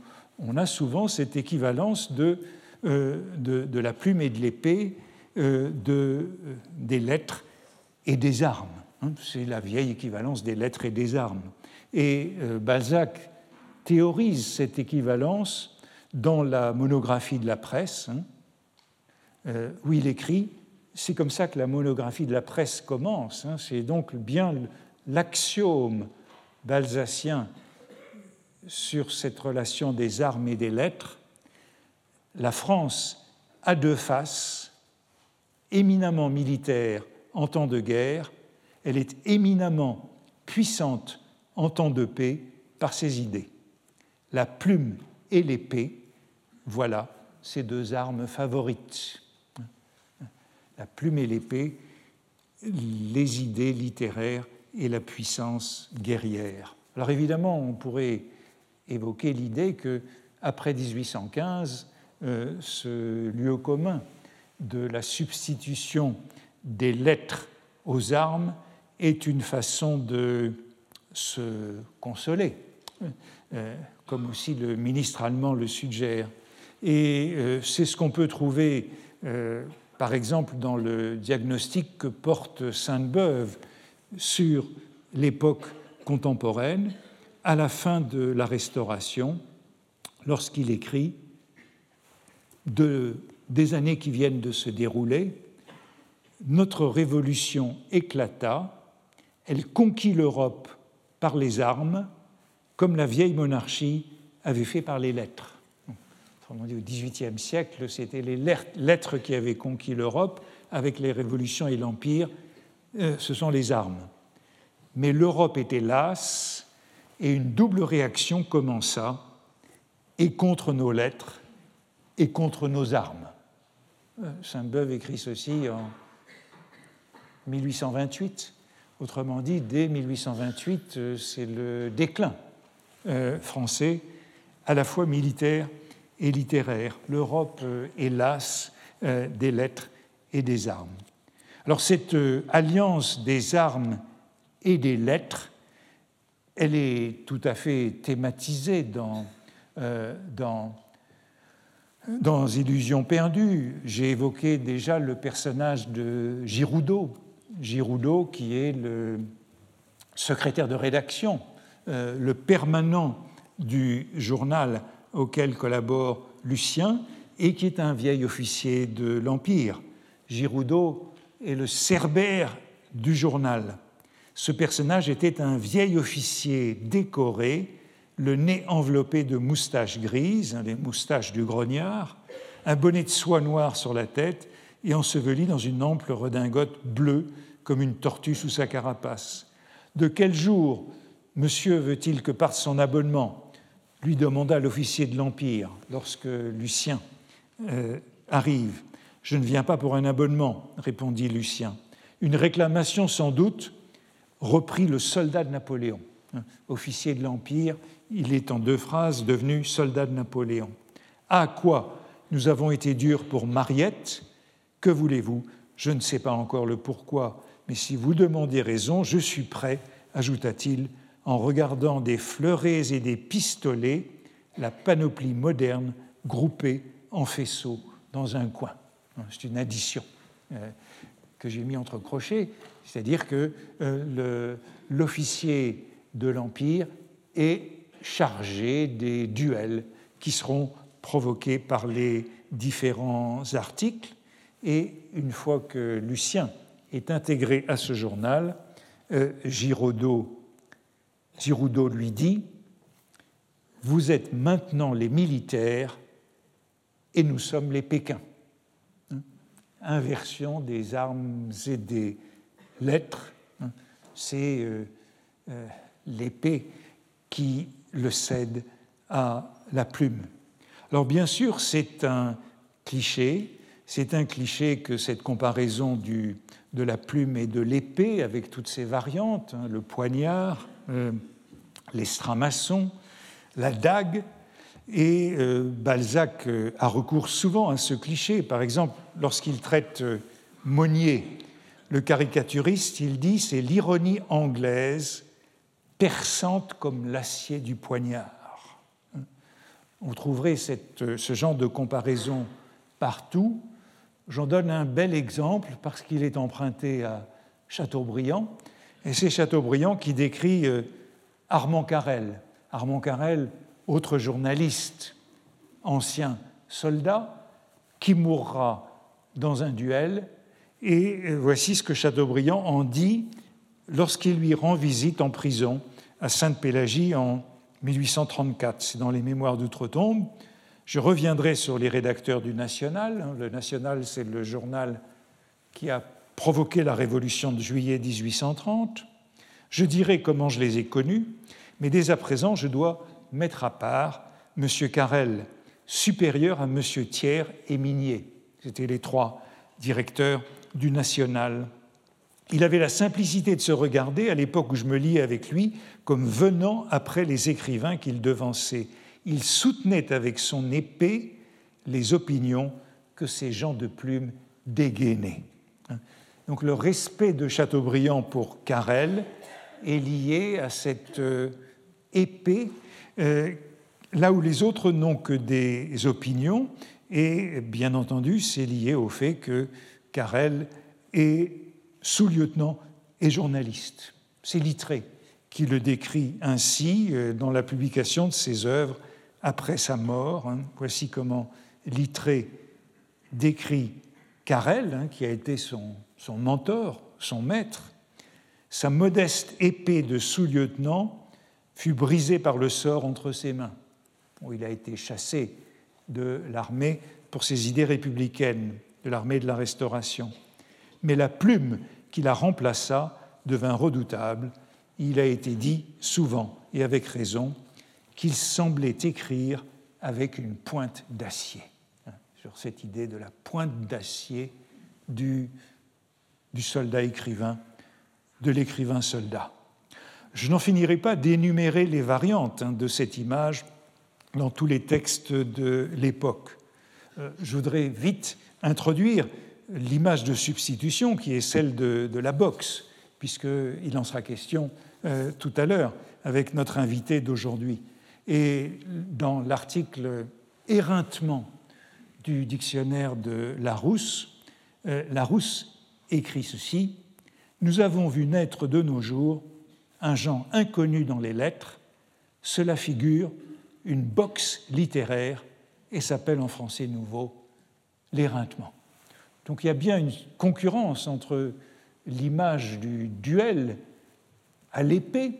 a souvent cette équivalence de, euh, de, la plume et de l'épée, euh, de, des lettres et des armes. Hein. C'est la vieille équivalence des lettres et des armes. Et Balzac théorise cette équivalence dans la monographie de la presse, hein, euh, où il écrit c'est comme ça que la monographie de la presse commence. Hein, c'est donc bien l'axiome balzacien sur cette relation des armes et des lettres. La France a deux faces, éminemment militaire en temps de guerre, elle est éminemment puissante en temps de paix par ses idées la plume et l'épée, voilà ces deux armes favorites. La plume et l'épée, les idées littéraires et la puissance guerrière. Alors évidemment, on pourrait évoquer l'idée que après 1815, euh, ce lieu commun de la substitution des lettres aux armes est une façon de se consoler. Euh, comme aussi le ministre allemand le suggère. Et euh, c'est ce qu'on peut trouver, euh, par exemple, dans le diagnostic que porte Sainte-Beuve sur l'époque contemporaine, à la fin de la Restauration, lorsqu'il écrit de, des années qui viennent de se dérouler, notre révolution éclata, elle conquit l'Europe par les armes, comme la vieille monarchie avait fait par les lettres. Autrement dit, au XVIIIe siècle, c'était les lettres qui avaient conquis l'Europe. Avec les révolutions et l'Empire, euh, ce sont les armes. Mais l'Europe était lasse et une double réaction commença, et contre nos lettres et contre nos armes. Euh, Sainte-Beuve écrit ceci en 1828. Autrement dit, dès 1828, euh, c'est le déclin euh, français, à la fois militaire et littéraire. L'Europe euh, lasse euh, des lettres et des armes. Alors cette alliance des armes et des lettres, elle est tout à fait thématisée dans, dans, dans Illusions perdues. J'ai évoqué déjà le personnage de Giroudot, Giroudot qui est le secrétaire de rédaction le permanent du journal auquel collabore Lucien et qui est un vieil officier de l'Empire. Giroudot est le cerbère du journal. Ce personnage était un vieil officier décoré, le nez enveloppé de moustaches grises, hein, les moustaches du grognard, un bonnet de soie noire sur la tête et enseveli dans une ample redingote bleue comme une tortue sous sa carapace. De quel jour Monsieur veut-il que parte son abonnement lui demanda l'officier de l'Empire lorsque Lucien euh, arrive. Je ne viens pas pour un abonnement, répondit Lucien. Une réclamation sans doute, reprit le soldat de Napoléon. Hein, officier de l'Empire, il est en deux phrases devenu soldat de Napoléon. À quoi nous avons été durs pour Mariette? Que voulez-vous? Je ne sais pas encore le pourquoi, mais si vous demandez raison, je suis prêt, ajouta-t-il, en regardant des fleurets et des pistolets, la panoplie moderne groupée en faisceaux dans un coin. C'est une addition euh, que j'ai mis entre crochets, c'est-à-dire que euh, l'officier de l'Empire est chargé des duels qui seront provoqués par les différents articles. Et une fois que Lucien est intégré à ce journal, euh, Giraudot Giroudot lui dit Vous êtes maintenant les militaires et nous sommes les Pékins. Hein? Inversion des armes et des lettres. Hein? C'est euh, euh, l'épée qui le cède à la plume. Alors bien sûr, c'est un cliché, c'est un cliché que cette comparaison de la plume et de l'épée, avec toutes ses variantes, hein, le poignard, euh, l'estramaçon, la dague, et euh, Balzac euh, a recours souvent à ce cliché. Par exemple, lorsqu'il traite Monnier, le caricaturiste, il dit c'est l'ironie anglaise perçante comme l'acier du poignard. Vous trouverez cette, ce genre de comparaison partout. J'en donne un bel exemple parce qu'il est emprunté à Chateaubriand. Et c'est Chateaubriand qui décrit euh, Armand Carrel. Armand Carrel, autre journaliste, ancien soldat, qui mourra dans un duel. Et euh, voici ce que Chateaubriand en dit lorsqu'il lui rend visite en prison à Sainte-Pélagie en 1834. C'est dans les Mémoires d'Outre-Tombe. Je reviendrai sur les rédacteurs du National. Le National, c'est le journal qui a provoqué la révolution de juillet 1830. Je dirai comment je les ai connus, mais dès à présent, je dois mettre à part M. Carrel, supérieur à M. Thiers et Minier. C'étaient les trois directeurs du National. Il avait la simplicité de se regarder, à l'époque où je me liais avec lui, comme venant après les écrivains qu'il devançait. Il soutenait avec son épée les opinions que ces gens de plume dégainaient. Donc le respect de Chateaubriand pour Carrel est lié à cette euh, épée, euh, là où les autres n'ont que des opinions, et bien entendu, c'est lié au fait que Carrel est sous-lieutenant et journaliste. C'est Littré qui le décrit ainsi euh, dans la publication de ses œuvres après sa mort. Hein. Voici comment Littré décrit Carrel, hein, qui a été son, son mentor, son maître. Sa modeste épée de sous-lieutenant fut brisée par le sort entre ses mains. il a été chassé de l'armée pour ses idées républicaines, de l'armée de la Restauration. Mais la plume qui la remplaça devint redoutable. Il a été dit souvent, et avec raison, qu'il semblait écrire avec une pointe d'acier. Hein, sur cette idée de la pointe d'acier du, du soldat écrivain, de l'écrivain soldat. Je n'en finirai pas d'énumérer les variantes hein, de cette image dans tous les textes de l'époque. Euh, je voudrais vite introduire l'image de substitution qui est celle de, la boxe, puisqu'il en sera question euh, tout à l'heure avec notre invité d'aujourd'hui. Et dans l'article Éreintement du dictionnaire de Larousse, euh, Larousse écrit ceci Nous avons vu naître de nos jours un genre inconnu dans les lettres. Cela figure une boxe littéraire et s'appelle en français nouveau l'éreintement. Donc il y a bien une concurrence entre l'image du duel à l'épée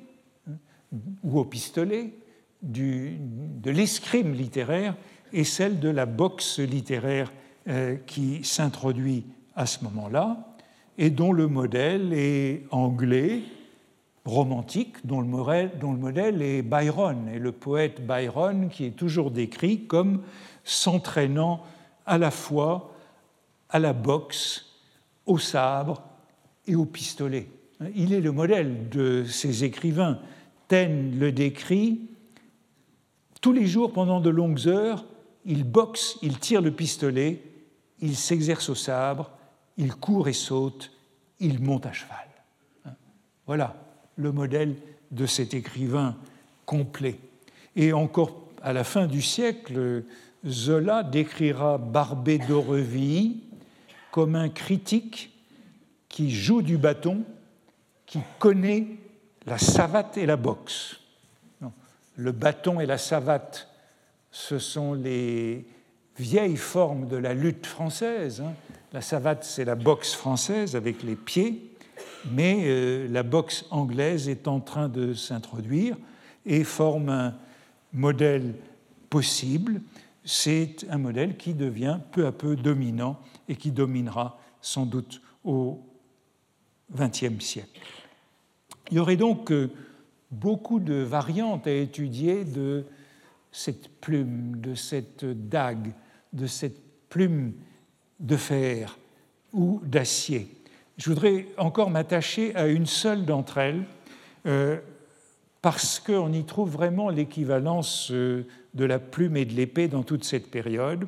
ou au pistolet, de l'escrime littéraire et celle de la boxe littéraire euh, qui s'introduit à ce moment-là et dont le modèle est anglais, romantique, dont le, modèle est Byron, et le poète Byron qui est toujours décrit comme s'entraînant à la fois à la boxe, au sabre et au pistolet. Il est le modèle de ces écrivains. Taine le décrit. Tous les jours, pendant de longues heures, il boxe, il tire le pistolet, il s'exerce au sabre, il court et saute, il monte à cheval. Voilà le modèle de cet écrivain complet. Et encore à la fin du siècle, Zola décrira Barbé d'Aurevilly comme un critique qui joue du bâton, qui connaît la savate et la boxe. Le bâton et la savate, ce sont les vieilles formes de la lutte française. Hein. La savate, c'est la boxe française avec les pieds, mais euh, la boxe anglaise est en train de s'introduire et forme modèle possible. C'est un modèle qui devient peu à peu dominant et qui dominera sans doute au XXe siècle. Il y aurait donc euh, beaucoup de variantes à étudier de cette plume, de cette dague, de cette plume de fer ou d'acier. Je voudrais encore m'attacher à une seule d'entre elles, euh, parce qu'on y trouve vraiment l'équivalence euh, de la plume et de l'épée dans toute cette période.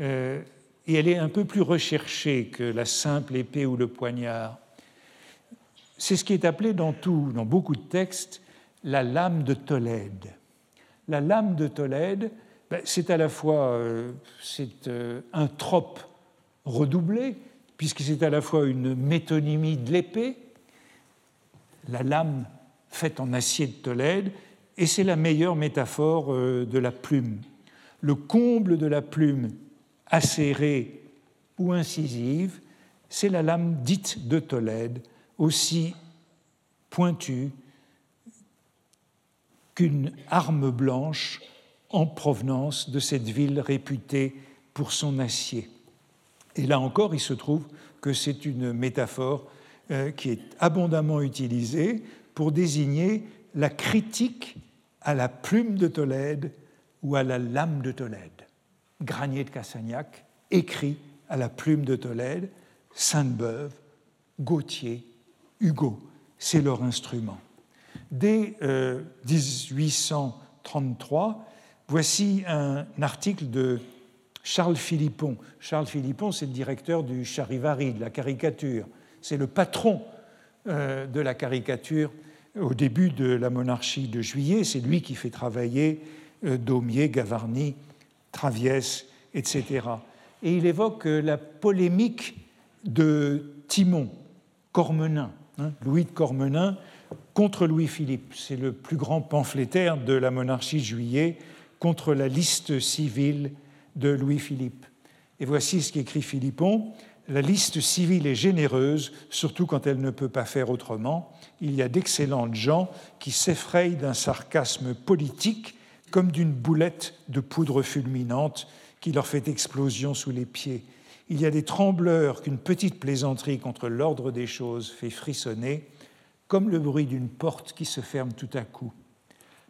Euh, et elle est un peu plus recherchée que la simple épée ou le poignard. C'est ce qui est appelé dans, tout, dans beaucoup de textes la lame de Tolède. La lame de Tolède, ben, c'est à la fois c'est, un trope redoublé, puisque c'est à la fois une métonymie de l'épée, la lame faite en acier de Tolède, et c'est la meilleure métaphore euh, de la plume. Le comble de la plume acérée ou incisive, c'est la lame dite de Tolède, aussi pointue qu'une arme blanche en provenance de cette ville réputée pour son acier. Et là encore, il se trouve que c'est une métaphore euh, qui est abondamment utilisée pour désigner la critique à la plume de Tolède ou à la lame de Tolède. Granier de Cassagnac écrit à la plume de Tolède, Sainte-Beuve, Gautier, Hugo, c'est leur instrument. Dès 1833, euh, voici un article de Charles Philippon. Charles Philippon, c'est le directeur du Charivari, de la caricature. C'est le patron euh, de la caricature au début de la monarchie de Juillet. C'est lui qui fait travailler euh, Daumier, Gavarni, Traviès, etc. Et il évoque euh, la polémique de Timon, Cormenin, hein, Louis de Cormenin, contre Louis-Philippe. C'est le plus grand pamphlétaire de la monarchie de Juillet contre la liste civile de Louis-Philippe. Et voici ce qu'écrit Philippon. La liste civile est généreuse, surtout quand elle ne peut pas faire autrement. Il y a d'excellentes gens qui s'effrayent d'un sarcasme politique comme d'une boulette de poudre fulminante qui leur fait explosion sous les pieds. Il y a des trembleurs qu'une petite plaisanterie contre l'ordre des choses fait frissonner, comme le bruit d'une porte qui se ferme tout à coup.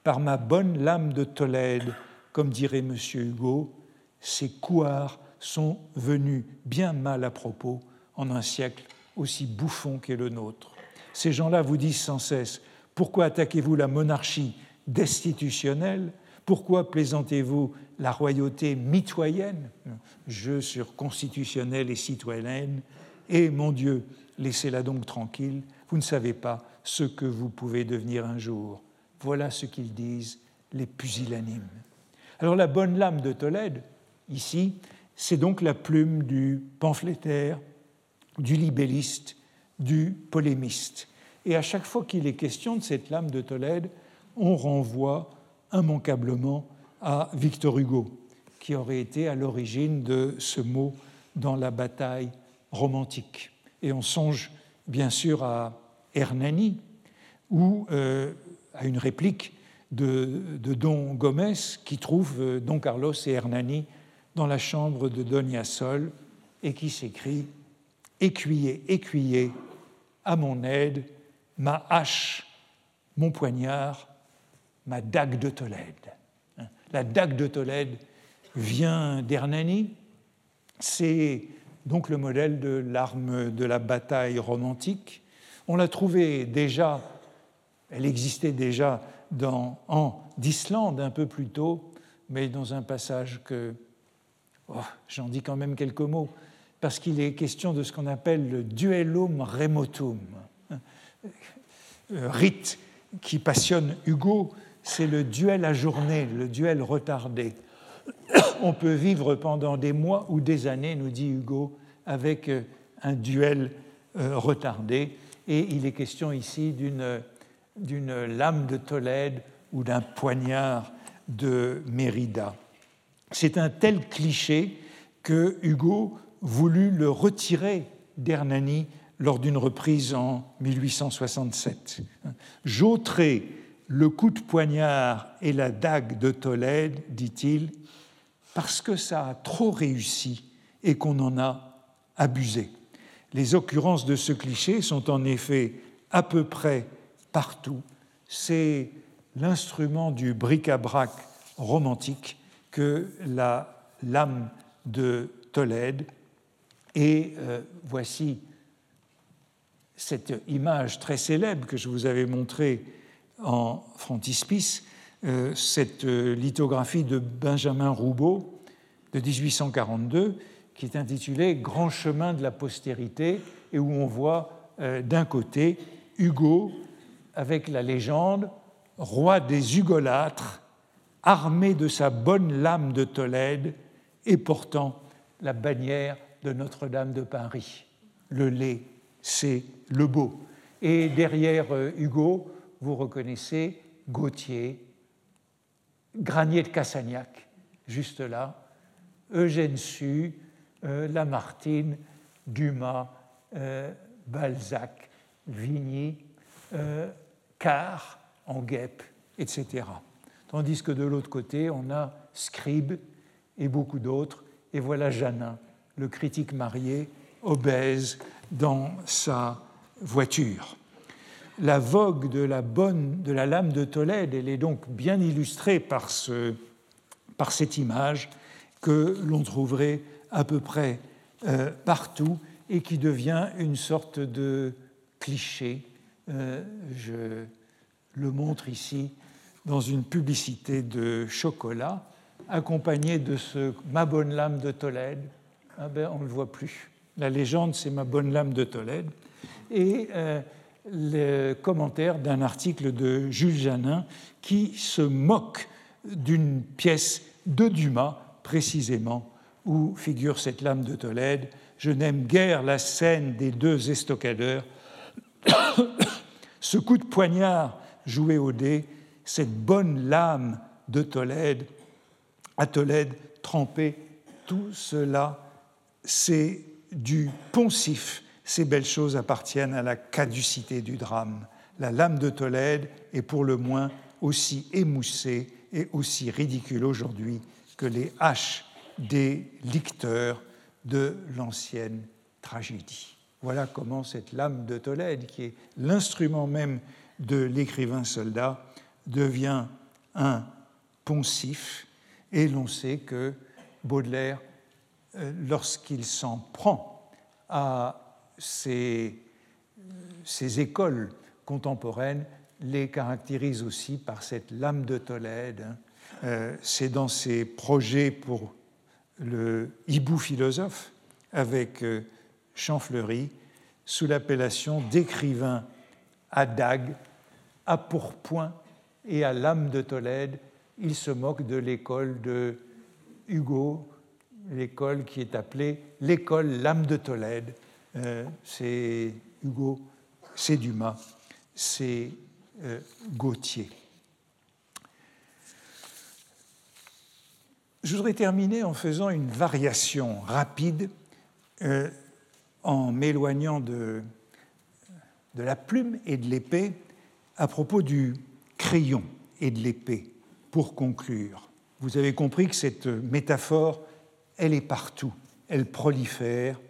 Par ma bonne lame de Tolède, comme dirait M. Hugo, ces couards sont venus bien mal à propos en un siècle aussi bouffon qu'est le nôtre. Ces gens-là vous disent sans cesse Pourquoi attaquez-vous la monarchie destitutionnelle? Pourquoi plaisantez-vous la royauté mitoyenne Jeu sur constitutionnel et citoyenne? Et mon Dieu, laissez-la donc tranquille, vous ne savez pas ce que vous pouvez devenir un jour. Voilà ce qu'ils disent, les pusillanimes. Alors la bonne lame de Tolède, ici, c'est donc la plume du pamphlétaire, du libelliste, du polémiste. Et à chaque fois qu'il est question de cette lame de Tolède, on renvoie immanquablement à Victor Hugo, qui aurait été à l'origine de ce mot dans la bataille romantique. Et on songe bien sûr à Hernani, ou euh, à une réplique de, Don Gomez qui trouve euh, Don Carlos et Hernani dans la chambre de Donia Sol et qui s'écrit Écuyer, écuyer, à mon aide, ma hache, mon poignard, ma dague de Tolède. Hein, la dague de Tolède vient d'Hernani, c'est donc le modèle de l'arme de la bataille romantique. On l'a trouvé déjà, elle existait déjà dans, en d'Islande un peu plus tôt, mais dans un passage que oh, j'en dis quand même quelques mots, parce qu'il est question de ce qu'on appelle le duellum remotum. Euh, rite qui passionne Hugo, c'est le duel à journée, le duel retardé. On peut vivre pendant des mois ou des années, nous dit Hugo, avec euh, un duel euh, retardé. Et il est question ici d'une d'une lame de Tolède ou d'un poignard de Mérida. C'est un tel cliché que Hugo voulut le retirer d'Hernani lors d'une reprise en 1867. J'ôterai le coup de poignard et la dague de Tolède, dit-il, parce que ça a trop réussi et qu'on en a abusé. Les occurrences de ce cliché sont en effet à peu près partout. C'est l'instrument du bric-à-brac romantique que la lame de Tolède. Et euh, voici cette image très célèbre que je vous avais montrée en frontispice, euh, cette euh, lithographie de Benjamin Roubaud de 1842 qui est intitulée Grand chemin de la postérité et où on voit d'un côté Hugo avec la légende roi des Hugolâtres, armé de sa bonne lame de Tolède et portant la bannière de Notre-Dame de Paris. Le lait, c'est le beau. Et derrière euh, Hugo, vous reconnaissez Gautier, Granier de Cassagnac, juste là, Eugène Sue, euh, Lamartine, Dumas, euh, Balzac, Vigny, Carr, en guêpe, etc. Tandis que de l'autre côté, on a Scribe et beaucoup d'autres. Et voilà Janin, le critique marié, obèse dans sa voiture. La vogue de la bonne de la lame de Tolède, elle est donc bien illustrée par, ce, par cette image que l'on trouverait à peu près euh, partout et qui devient une sorte de cliché. Euh, je le montre ici dans une publicité de chocolat, accompagné de ce Ma bonne lame de Tolède. Ah ben, on ne le voit plus. La légende, c'est Ma bonne lame de Tolède. Et euh, le commentaire d'un article de Jules Janin qui se moque d'une pièce de Dumas, précisément, où figure cette lame de Tolède. Je n'aime guère la scène des deux estocadeurs. <coughs> Ce coup de poignard joué au dé, cette bonne lame de Tolède, à Tolède trempée, tout cela, c'est du poncif. Ces belles choses appartiennent à la caducité du drame. La lame de Tolède est pour le moins aussi émoussée et aussi ridicule aujourd'hui que les haches des licteurs de l'ancienne tragédie. Voilà comment cette lame de Tolède, qui est l'instrument même de l'écrivain soldat devient un poncif, et l'on sait que Baudelaire, euh, lorsqu'il s'en prend à ces, ces, écoles contemporaines, les caractérise aussi par cette lame de Tolède. Euh, c'est dans ses projets pour le hibou philosophe avec euh, Champfleury, sous l'appellation d'écrivain à dague à pourpoint et à l'âme de Tolède, il se moque de l'école de Hugo, l'école qui est appelée l'école l'âme de Tolède. Euh, c'est Hugo, c'est Dumas, c'est euh, Gautier. Je voudrais terminer en faisant une variation rapide, euh, en m'éloignant de, de la plume et de l'épée à propos du crayon et de l'épée, pour conclure, vous avez compris que cette métaphore, elle est partout, elle prolifère.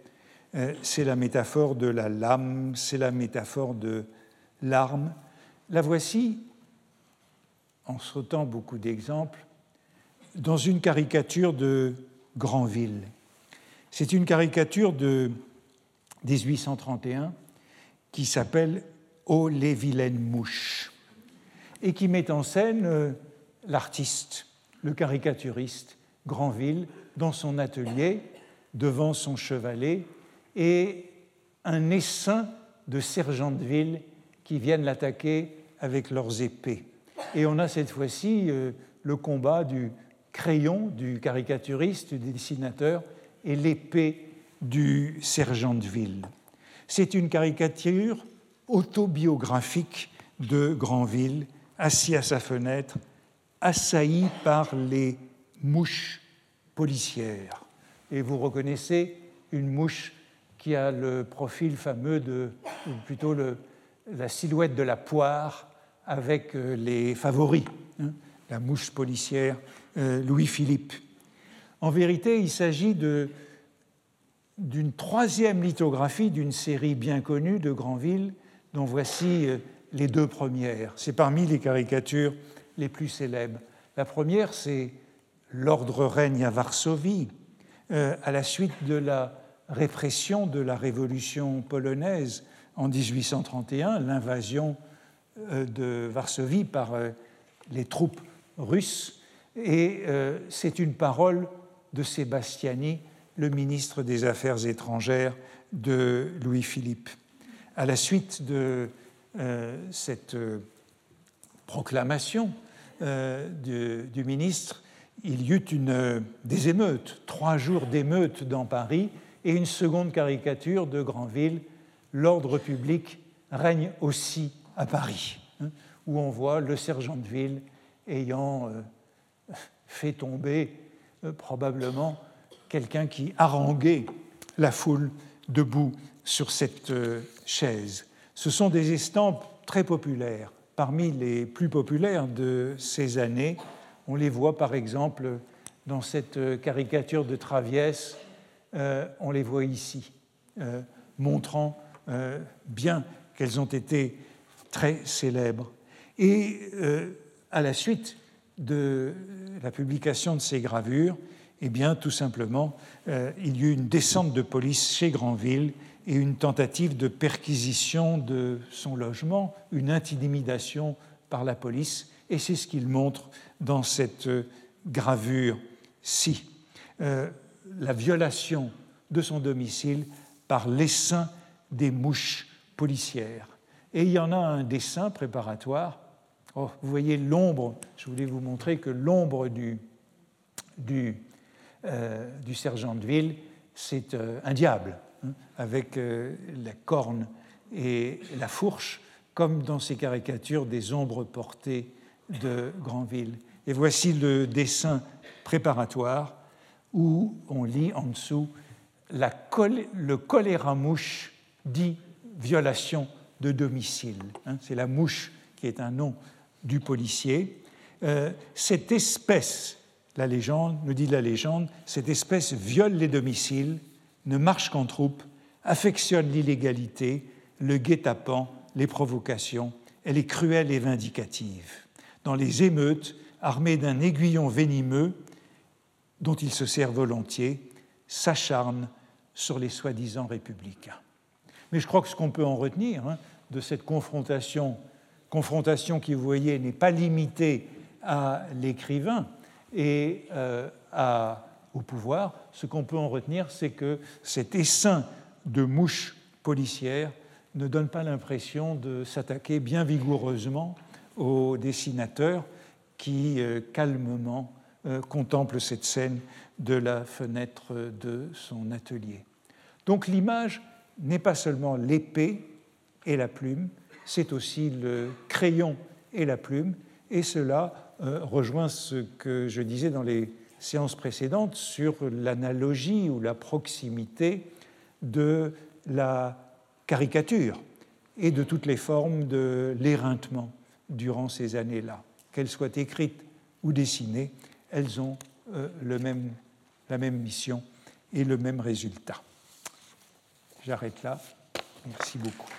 Euh, c'est la métaphore de la lame, c'est la métaphore de l'arme. La voici, en sautant beaucoup d'exemples, dans une caricature de Granville. C'est une caricature de 1831 qui s'appelle Oh les vilaines mouches, et qui met en scène euh, l'artiste, le caricaturiste Granville, dans son atelier, devant son chevalet, et un essaim de sergents de ville qui viennent l'attaquer avec leurs épées. Et on a cette fois-ci euh, le combat du crayon du caricaturiste, du dessinateur, et l'épée du sergent de ville. C'est une caricature autobiographique de Granville, assis à sa fenêtre, assailli par les mouches policières. Et vous reconnaissez une mouche qui a le profil fameux de, ou plutôt la silhouette de la poire avec les favoris, hein, la mouche policière Louis-Philippe. En vérité, il s'agit d'une troisième lithographie d'une série bien connue de Granville, dont voici les deux premières. C'est parmi les caricatures les plus célèbres. La première, c'est L'ordre règne à Varsovie, euh, à la suite de la répression de la révolution polonaise en 1831, l'invasion euh, de Varsovie par euh, les troupes russes. Et c'est une parole de Sébastiani, le ministre des Affaires étrangères de Louis-Philippe. À la suite de cette proclamation du ministre, il y eut des émeutes, trois jours d'émeutes dans Paris, et une seconde caricature de Granville, L'ordre public règne aussi à Paris, hein, où on voit le sergent de ville ayant euh, fait tomber euh, probablement quelqu'un qui haranguait la foule debout sur cette euh, chaise. Ce sont des estampes très populaires. Parmi les plus populaires de ces années, on les voit par exemple dans cette euh, caricature de Traviès, euh, on les voit ici, euh, montrant bien qu'elles ont été très célèbres. Et à la suite de la publication de ces gravures, eh bien, tout simplement, il y eut une descente de police chez Granville et une tentative de perquisition de son logement, une intimidation par la police, et c'est ce qu'il montre dans cette euh, gravure-ci. Euh, la violation de son domicile par l'essaim des mouches policières. Et il y en a un dessin préparatoire. Oh, vous voyez l'ombre, je voulais vous montrer que l'ombre du, du, euh, sergent de ville, c'est un diable, avec la corne et la fourche, comme dans ces caricatures des ombres portées de Granville. Et voici le dessin préparatoire où on lit en dessous le choléra mouche dit violation de domicile. Hein. C'est la mouche qui est un nom du policier. Euh, cette espèce, la légende, nous dit la légende, cette espèce viole les domiciles, ne marche qu'en troupe, affectionne l'illégalité, le guet-apens, les provocations. Elle est cruelle et vindicative. Dans les émeutes, armé d'un aiguillon venimeux dont il se sert volontiers, s'acharne sur les soi-disant républicains. Mais je crois que ce qu'on peut en retenir hein, de cette confrontation, confrontation qui, vous voyez, n'est pas limitée à l'écrivain et euh, au pouvoir, ce qu'on peut en retenir, c'est que cet essaim de mouches policières ne donne pas l'impression de s'attaquer bien vigoureusement aux dessinateurs, qui euh, calmement euh, contemple cette scène de la fenêtre de son atelier. Donc l'image n'est pas seulement l'épée et la plume, c'est aussi le crayon et la plume, et cela euh, rejoint ce que je disais dans les séances précédentes sur l'analogie ou la proximité de la caricature et de toutes les formes de l'éreintement durant ces années-là qu'elles soient écrites ou dessinées, elles ont euh, le même, la même mission et le même résultat. J'arrête là. Merci beaucoup.